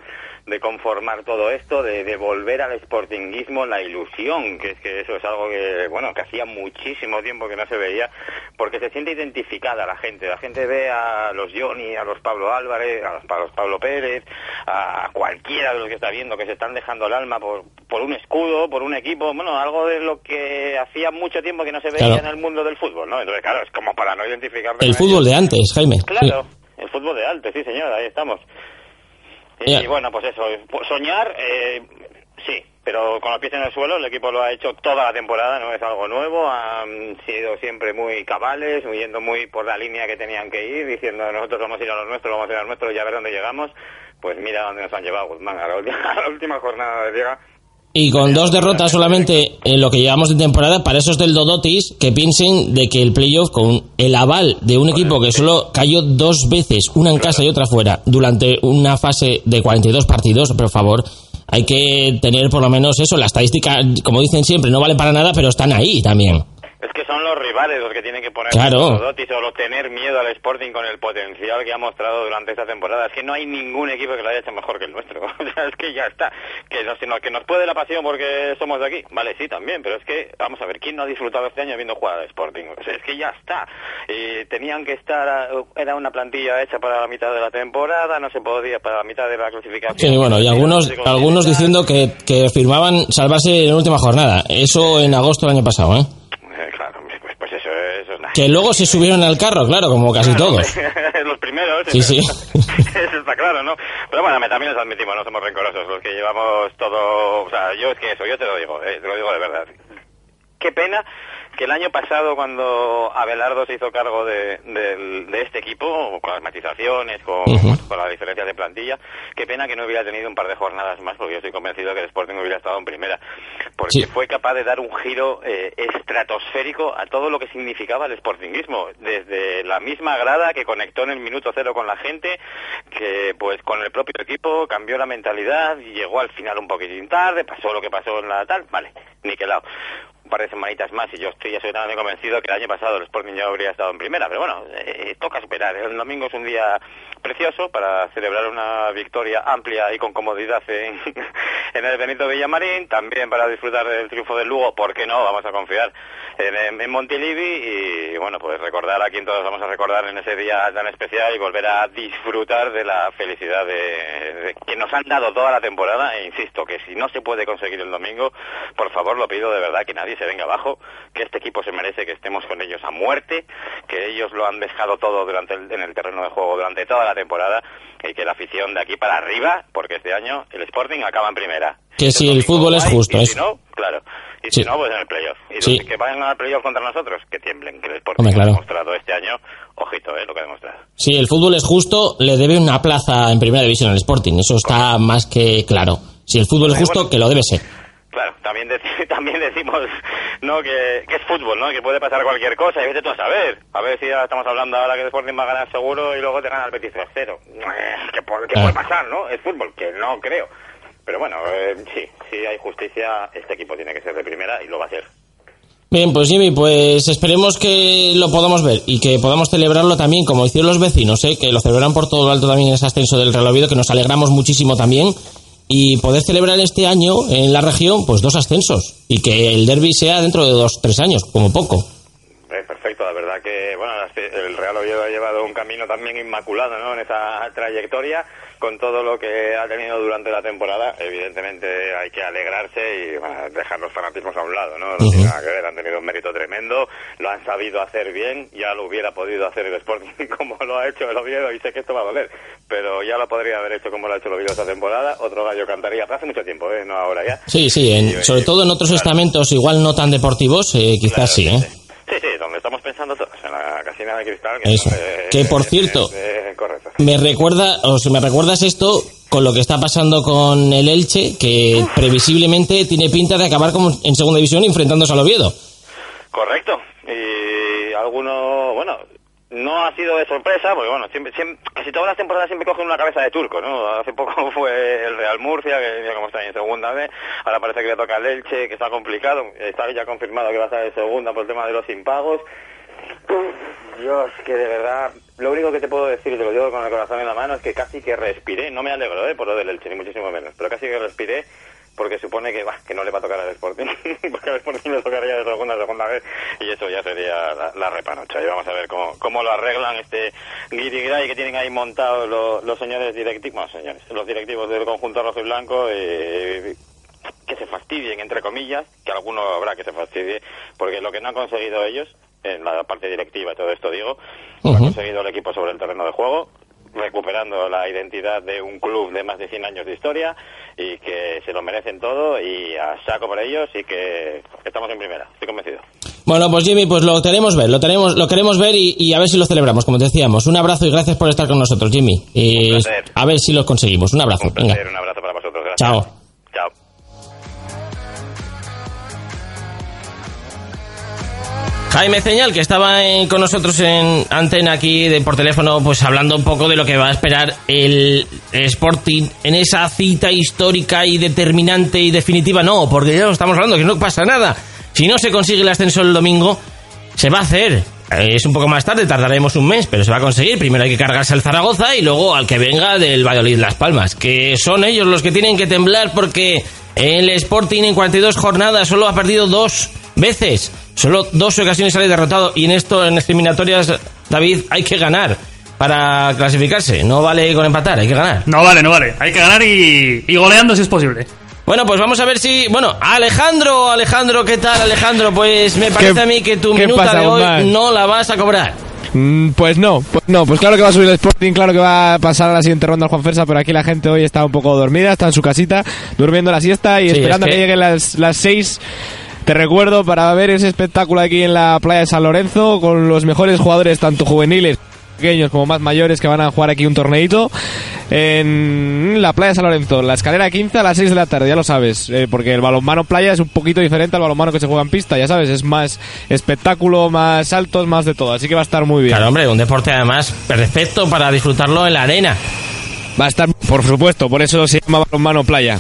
de conformar todo esto, de devolver al sportinguismo la ilusión, que es que eso es algo que, bueno, que hacía muchísimo tiempo que no se veía, porque se siente identificada la gente. La gente ve a los Johnny, a los Pablo Álvarez, a los, a los Pablo Pérez, a cualquiera de los que está viendo que se están dejando el alma por, por un escudo, por un equipo, bueno, algo de lo que hacía mucho tiempo que no se veía Claro. en el mundo del fútbol, ¿no? Entonces, claro, es como para no identificar El fútbol de antes, Jaime. Claro, el fútbol de alto, sí señor, ahí estamos. Y, Ya. bueno, pues eso, pues soñar, eh, sí, pero con los pies en el suelo, el equipo lo ha hecho toda la temporada, no es algo nuevo, han sido siempre muy cabales, yendo muy por la línea que tenían que ir, diciendo nosotros vamos a ir a lo nuestro, vamos a ir a lo nuestro y a ver dónde llegamos, pues mira dónde nos han llevado, Guzmán, a la última, a la última jornada de liga. Y con dos derrotas solamente en lo que llevamos de temporada, para esos del Dodotis, que piensen de que el playoff, con el aval de un equipo que solo cayó dos veces, una en casa y otra fuera, durante una fase de 42 partidos, por favor, hay que tener por lo menos eso, la estadística, como dicen siempre, no vale para nada, pero están ahí también. Es que son los rivales los que tienen que poner Claro. los dotis o lo- tener miedo al Sporting con el potencial que ha mostrado durante esta temporada. Es que no hay ningún equipo que lo haya hecho mejor que el nuestro. O sea, es que ya está. Que nos, que nos puede la pasión porque somos de aquí. Vale, sí, también. Pero es que, vamos a ver, ¿quién no ha disfrutado este año viendo jugar al Sporting? O sea, es que ya está. Y tenían que estar, era una plantilla hecha para la mitad de la temporada, no se podía para la mitad de la clasificación. Sí, bueno, y algunos, algunos diciendo que, que firmaban salvarse en la última jornada. Eso en agosto del año pasado. Eh, claro, pues, pues eso, eso es nada. Que luego se subieron al carro, claro, como casi todos. los primeros. Sí, sí. Eso está claro, ¿no? Pero bueno, me- también nos admitimos, no somos rencorosos, los que llevamos todo... O sea, yo es que eso, yo te lo digo, eh, te lo digo de verdad. Qué pena que el año pasado, cuando Abelardo se hizo cargo de, este equipo, con las matizaciones, con, con las diferencias de plantilla, qué pena que no hubiera tenido un par de jornadas más, porque yo estoy convencido que el Sporting hubiera estado en primera, porque Sí. fue capaz de dar un giro eh, estratosférico a todo lo que significaba el Sportingismo, desde la misma grada que conectó en el minuto cero con la gente, que pues con el propio equipo cambió la mentalidad y llegó al final un poquitín tarde, pasó lo que pasó en la tal, vale, niquelado un par de semanitas más y yo estoy absolutamente convencido que el año pasado el Sporting ya habría estado en primera, pero bueno, eh, toca esperar. El domingo es un día precioso para celebrar una victoria amplia y con comodidad en, el Benito Villamarín, también para disfrutar del triunfo del Lugo, ¿por qué no? Vamos a confiar en, en Montilivi y bueno, pues recordar a quien todos vamos a recordar en ese día tan especial y volver a disfrutar de la felicidad de que nos han dado toda la temporada e insisto que si no se puede conseguir el domingo, por favor lo pido de verdad que nadie se venga abajo, que este equipo se merece que estemos con ellos a muerte, que ellos lo han dejado todo durante el, en el terreno de juego durante toda la temporada y que la afición de aquí para arriba, porque este año el Sporting acaba en primera. Que si el fútbol es justo, es... si no, claro. Y Sí. si no, pues en el playoff. Y Sí. que vayan al playoff contra nosotros, que tiemblen, que el Sporting Hombre, claro. ha demostrado este año, ojito, eh, lo que ha demostrado. Si el fútbol es justo, le debe una plaza en primera división al Sporting. Eso está más que claro. Si el fútbol es justo, que lo debe ser. Claro, también, deci- también decimos no que, que es fútbol, ¿no? Que puede pasar cualquier cosa y vete tú a saber. A ver si ya estamos hablando ahora que el Sporting va a ganar seguro y luego te gana el Betis 3-0. Eh, ¿Qué, puede- qué puede pasar, no? Es fútbol, que no creo. Pero bueno, eh, sí, si hay justicia, este equipo tiene que ser de primera y lo va a ser. Bien, pues Jimmy, pues esperemos que lo podamos ver y que podamos celebrarlo también, como hicieron los vecinos, ¿eh? que lo celebraron por todo lo alto también en ese ascenso del Real Oviedo, que nos alegramos muchísimo también, y poder celebrar este año en la región, pues dos ascensos, y que el derby sea dentro de dos, tres años, como poco. Eh, verdad que bueno, el Real Oviedo ha llevado un camino también inmaculado ¿no? en esa trayectoria, con todo lo que ha tenido durante la temporada. Evidentemente hay que alegrarse y bueno, dejar los fanatismos a un lado, ¿no? No tiene nada que ver, han tenido un mérito tremendo, lo han sabido hacer bien, ya lo hubiera podido hacer el Sporting como lo ha hecho el Oviedo y sé que esto va a doler, pero ya lo podría haber hecho como lo ha hecho el Oviedo esta temporada, otro gallo cantaría, hace mucho tiempo, ¿eh? No ahora ya. Sí, sí, en- sobre todo en otros estamentos igual no tan deportivos, eh, quizás sí, ¿eh? Sí, sí, donde estamos pensando todos, en la casina de cristal. Que, Eso. eh, Que, por eh, cierto, eh, correcto. Me recuerda, o sea, me recuerdas esto con lo que está pasando con el Elche, que previsiblemente tiene pinta de acabar como en segunda división enfrentándose al Oviedo. Correcto. Y alguno, bueno, no ha sido de sorpresa, porque bueno, siempre, siempre, casi todas las temporadas siempre cogen una cabeza de turco, ¿no? Hace poco fue el Real Murcia, que mira cómo está en segunda vez, ahora parece que le toca al Elche, que está complicado, está ya confirmado que va a estar en segunda por el tema de los impagos. Dios, que de verdad, lo único que te puedo decir, te lo digo con el corazón en la mano, es que casi que respiré, no me alegro, ¿eh? Por lo del Elche, ni muchísimo menos, pero casi que respiré porque supone que, bah, que no le va a tocar al Sporting, porque al Sporting le tocaría de segunda a segunda vez y eso ya sería la, la repanocha. Y vamos a ver cómo, cómo lo arreglan este guirigray que tienen ahí montado los, los señores directivos, señores, los directivos del conjunto rojo y blanco eh, que se fastidien, entre comillas, que alguno habrá que se fastidie, porque lo que no han conseguido ellos, en la parte directiva y todo esto digo, lo ha conseguido el equipo sobre el terreno de juego, recuperando la identidad de un club de más de 100 años de historia y que se lo merecen todo y a saco por ellos y que estamos en primera, estoy convencido. Bueno, pues Jimmy, pues lo queremos ver, lo tenemos, lo queremos ver y, y a ver si lo celebramos, como te decíamos. Un abrazo y gracias por estar con nosotros, Jimmy. Y Un placer. a ver si lo conseguimos. Un abrazo. Venga. Un abrazo para vosotros, gracias. Chao. Jaime Ceñal, que estaba con nosotros en antena aquí de, por teléfono, pues hablando un poco de lo que va a esperar el Sporting en esa cita histórica y determinante y definitiva. No, porque ya lo estamos hablando, que no pasa nada. Si no se consigue el ascenso el domingo, se va a hacer. Eh, Es un poco más tarde, tardaremos un mes, pero se va a conseguir. Primero hay que cargarse al Zaragoza y luego al que venga del Valladolid Las Palmas, que son ellos los que tienen que temblar porque el Sporting en 42 jornadas solo ha perdido dos veces. Solo dos ocasiones sale derrotado y en esto, en las eliminatorias, David, hay que ganar para clasificarse. No vale con empatar, hay que ganar. No vale, no vale. Hay que ganar y, y goleando si es posible. Bueno, pues vamos a ver si... Bueno, Alejandro, Alejandro, ¿qué tal, Alejandro? Pues me parece ¿Qué- a mí que tu minuta pasa, de hoy no la vas a cobrar. Mm, Pues no, pues no, pues claro que va a subir el Sporting, claro que va a pasar a la siguiente ronda el Juan Fersa, pero aquí la gente hoy está un poco dormida, está en su casita, durmiendo la siesta y Sí, esperando es a que- que lleguen las, las seis. Te recuerdo para ver ese espectáculo aquí en la playa de San Lorenzo con los mejores jugadores, tanto juveniles, pequeños como más mayores, que van a jugar aquí un torneito en la playa de San Lorenzo, la escalera 15 a las 6 de la tarde, ya lo sabes, eh, porque el balonmano playa es un poquito diferente al balonmano que se juega en pista, ya sabes, es más espectáculo, más saltos, más de todo, así que va a estar muy bien. Claro, hombre, un deporte además perfecto para disfrutarlo en la arena. Va a estar, por supuesto, por eso se llama balonmano playa.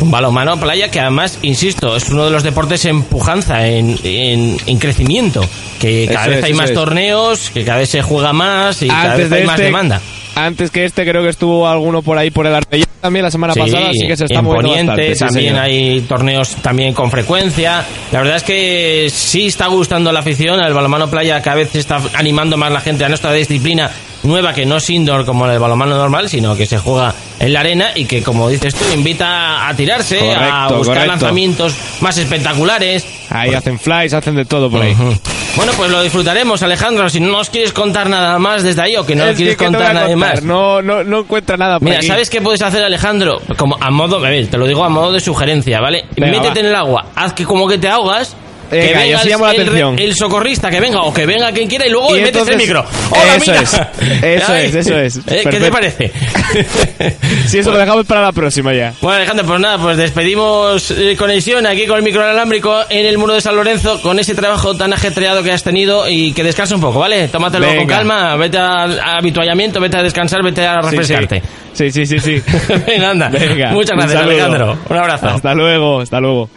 Un balonmano playa que además, insisto, es uno de los deportes en pujanza, en, en, en crecimiento. Que cada Eso vez es, hay más es. torneos, que cada vez se juega más y cada vez hay más este, demanda. Antes que este, creo que estuvo alguno por ahí por el Artellano. también la semana Sí, pasada, así que se está moviendo Poniente sí, también señor. hay torneos también con frecuencia. La verdad es que sí está gustando la afición. El balonmano playa cada vez se está animando más la gente a nuestra disciplina nueva que no es indoor como el balonmano normal, sino que se juega en la arena y que, como dices tú, invita a tirarse, a buscar correcto. lanzamientos más espectaculares. Ahí hacen flies, hacen de todo por ahí. Bueno, pues lo disfrutaremos, Alejandro. Si no nos quieres contar nada más desde ahí o que no Es quieres que, ¿qué te voy contar nada más. No, no, no encuentra nada por Mira, aquí. ¿sabes qué puedes hacer, Alejandro? Como a modo, a ver, te lo digo a modo de sugerencia, ¿vale? Venga, Métete va. en el agua, haz que como que te ahogas. Venga, que venga así llamo la el re- atención. el socorrista que venga o que venga quien quiera y luego Y le metes el micro. ¡Hola, Eso mira! es, eso es, eso es. ¿eh? ¿Qué te parece? Sí, eso lo dejamos para la próxima ya. Bueno, Alejandro, pues nada, pues despedimos eh, conexión aquí con el micro inalámbrico en el muro de San Lorenzo con ese trabajo tan ajetreado que has tenido y que descansa un poco, ¿vale? Tómatelo con Venga. calma, vete al a habituallamiento, vete a descansar, vete a Sí, sí. refrescarte. Sí, sí, sí, sí. Venga, anda. Venga, Muchas gracias. Alejandro. Un abrazo. Hasta luego, hasta luego.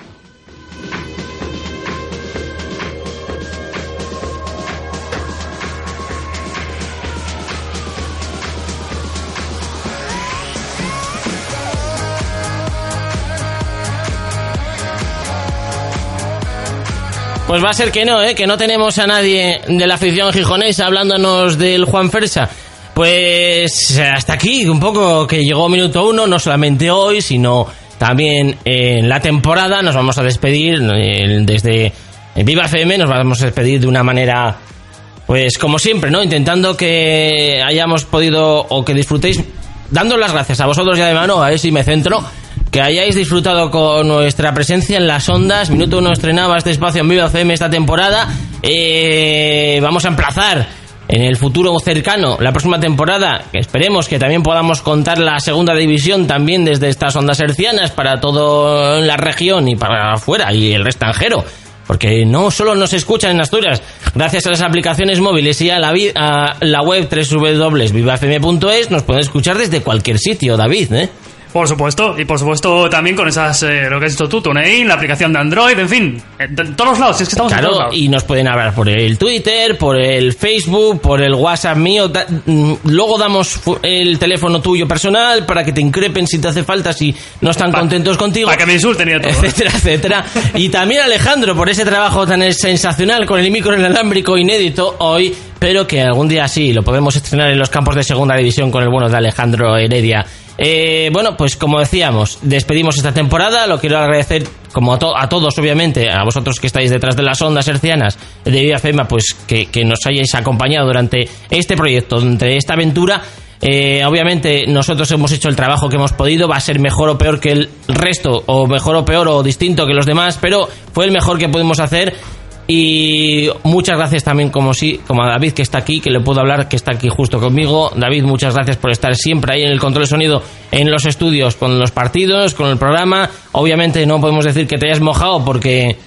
Pues va a ser que no, ¿eh? Que no tenemos a nadie de la afición gijonesa hablándonos del Juan Fersa. Pues hasta aquí, un poco que llegó minuto uno, no solamente hoy, sino también en la temporada. Nos vamos a despedir eh, desde Viva FM, nos vamos a despedir de una manera, pues como siempre, ¿no? Intentando que hayamos podido o que disfrutéis, dando las gracias a vosotros ya de mano, a ver si me centro, que hayáis disfrutado con nuestra presencia en las ondas. Minuto uno estrenaba este espacio en Viva FM esta temporada. Eh, vamos a emplazar en el futuro cercano, la próxima temporada, que esperemos que también podamos contar la segunda división también desde estas ondas hercianas para todo la región y para afuera y el extranjero. Porque no solo nos escuchan en Asturias, gracias a las aplicaciones móviles y a la, a la web www.vivafm.es nos pueden escuchar desde cualquier sitio, David, ¿eh? Por supuesto, y por supuesto también con esas, eh, lo que has dicho tú, TuneIn, la aplicación de Android, en fin, en t- todos los lados, si es que estamos en todos Claro, lados. y nos pueden hablar por el Twitter, por el Facebook, por el WhatsApp mío. da- mm, luego damos el teléfono tuyo personal para que te increpen si te hace falta, si no están contentos contigo. Para que me insulten y todo. Etcétera, etcétera. Y también Alejandro por ese trabajo tan sensacional con el micro inalámbrico inédito hoy, pero que algún día sí lo podremos estrenar en los campos de segunda división con el bueno de Alejandro Heredia. Eh, bueno, pues como decíamos, despedimos esta temporada. Lo quiero agradecer, como a, to- a todos, obviamente, a vosotros que estáis detrás de las ondas hercianas de Viva FEMA, pues que, que nos hayáis acompañado durante este proyecto, durante esta aventura. Eh, obviamente nosotros hemos hecho el trabajo que hemos podido, va a ser mejor o peor que el resto, o mejor o peor o distinto que los demás, pero fue el mejor que pudimos hacer. Y muchas gracias también como sí, como a David que está aquí, que le puedo hablar, que está aquí justo conmigo. David, muchas gracias por estar siempre ahí en el control de sonido en los estudios, con los partidos, con el programa. Obviamente no podemos decir que te hayas mojado porque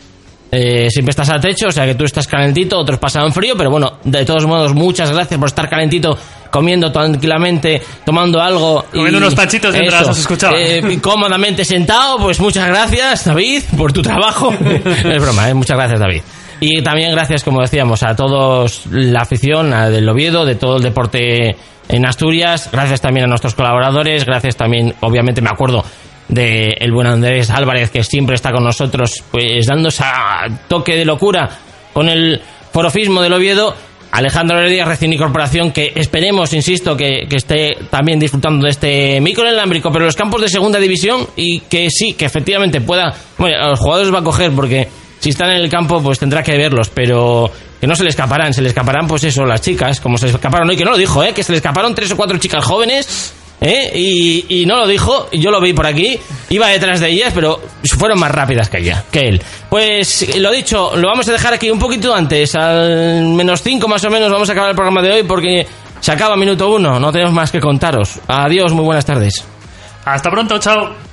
eh, siempre estás a techo, o sea que tú estás calentito, otros pasaban frío, pero bueno, de todos modos, muchas gracias por estar calentito, comiendo tranquilamente, tomando algo. y- Comiendo unos panchitos mientras eso, os escuchaba. eh, cómodamente sentado, pues muchas gracias, David, por tu trabajo. es broma, ¿eh? muchas gracias, David. Y también gracias, como decíamos, a todos la afición del Oviedo, de todo el deporte en Asturias. Gracias también a nuestros colaboradores. Gracias también, obviamente, me acuerdo de el buen Andrés Álvarez, que siempre está con nosotros, pues dando ese toque de locura con el forofismo del Oviedo. Alejandro Heredia, recién incorporación, que esperemos, insisto, que, que esté también disfrutando de este micro inalámbrico, pero los campos de segunda división y que sí, que efectivamente pueda. Bueno, a los jugadores va a coger porque si están en el campo, pues tendrá que verlos, pero que no se le escaparán, se le escaparán, pues eso, las chicas, como se le escaparon hoy, que no lo dijo, ¿eh? que se le escaparon tres o cuatro chicas jóvenes. ¿eh? Y, y no lo dijo, yo lo vi por aquí, iba detrás de ellas, pero fueron más rápidas que ella, que él. Pues lo dicho, lo vamos a dejar aquí un poquito antes, al menos cinco más o menos, vamos a acabar el programa de hoy porque se acaba minuto uno, no tenemos más que contaros. Adiós, muy buenas tardes. Hasta pronto, chao.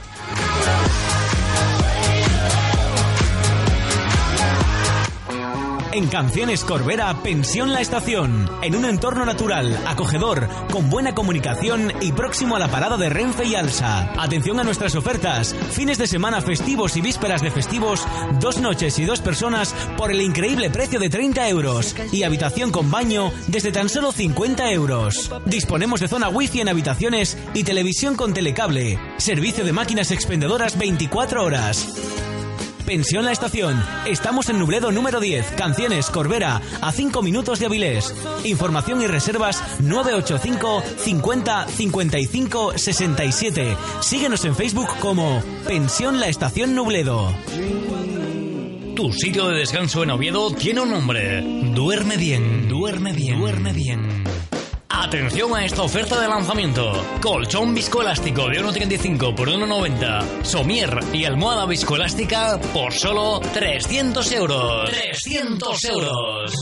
En Canciones Corbera, Pensión La Estación. En un entorno natural, acogedor, con buena comunicación y próximo a la parada de Renfe y Alsa. Atención a nuestras ofertas. Fines de semana festivos y vísperas de festivos, dos noches y dos personas por el increíble precio de 30 euros. Y habitación con baño desde tan solo 50 euros. Disponemos de zona wifi en habitaciones y televisión con telecable. Servicio de máquinas expendedoras 24 horas. Pensión La Estación. Estamos en Nubledo número 10, Canciones, Corbera, a 5 minutos de Avilés. Información y reservas 985 50 55 67. Síguenos en Facebook como Pensión La Estación Nubledo. Tu sitio de descanso en Oviedo tiene un nombre. Duerme bien, duerme bien, duerme bien. Atención a esta oferta de lanzamiento. Colchón viscoelástico de 1,35 por 1,90. Somier y almohada viscoelástica por solo 300 euros. 300 euros.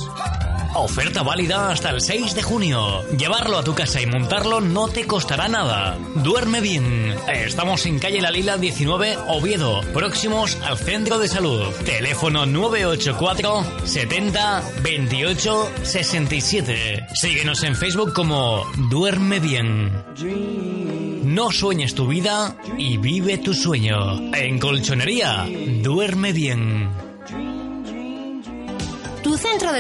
Oferta válida hasta el 6 de junio. Llevarlo a tu casa y montarlo no te costará nada. Duerme bien. Estamos en calle La Lila 19, Oviedo, próximos al centro de salud. Teléfono 984 70 28 67. Síguenos en Facebook como Duerme bien. No sueñes tu vida y vive tu sueño. En Colchonería, duerme bien. Tu centro de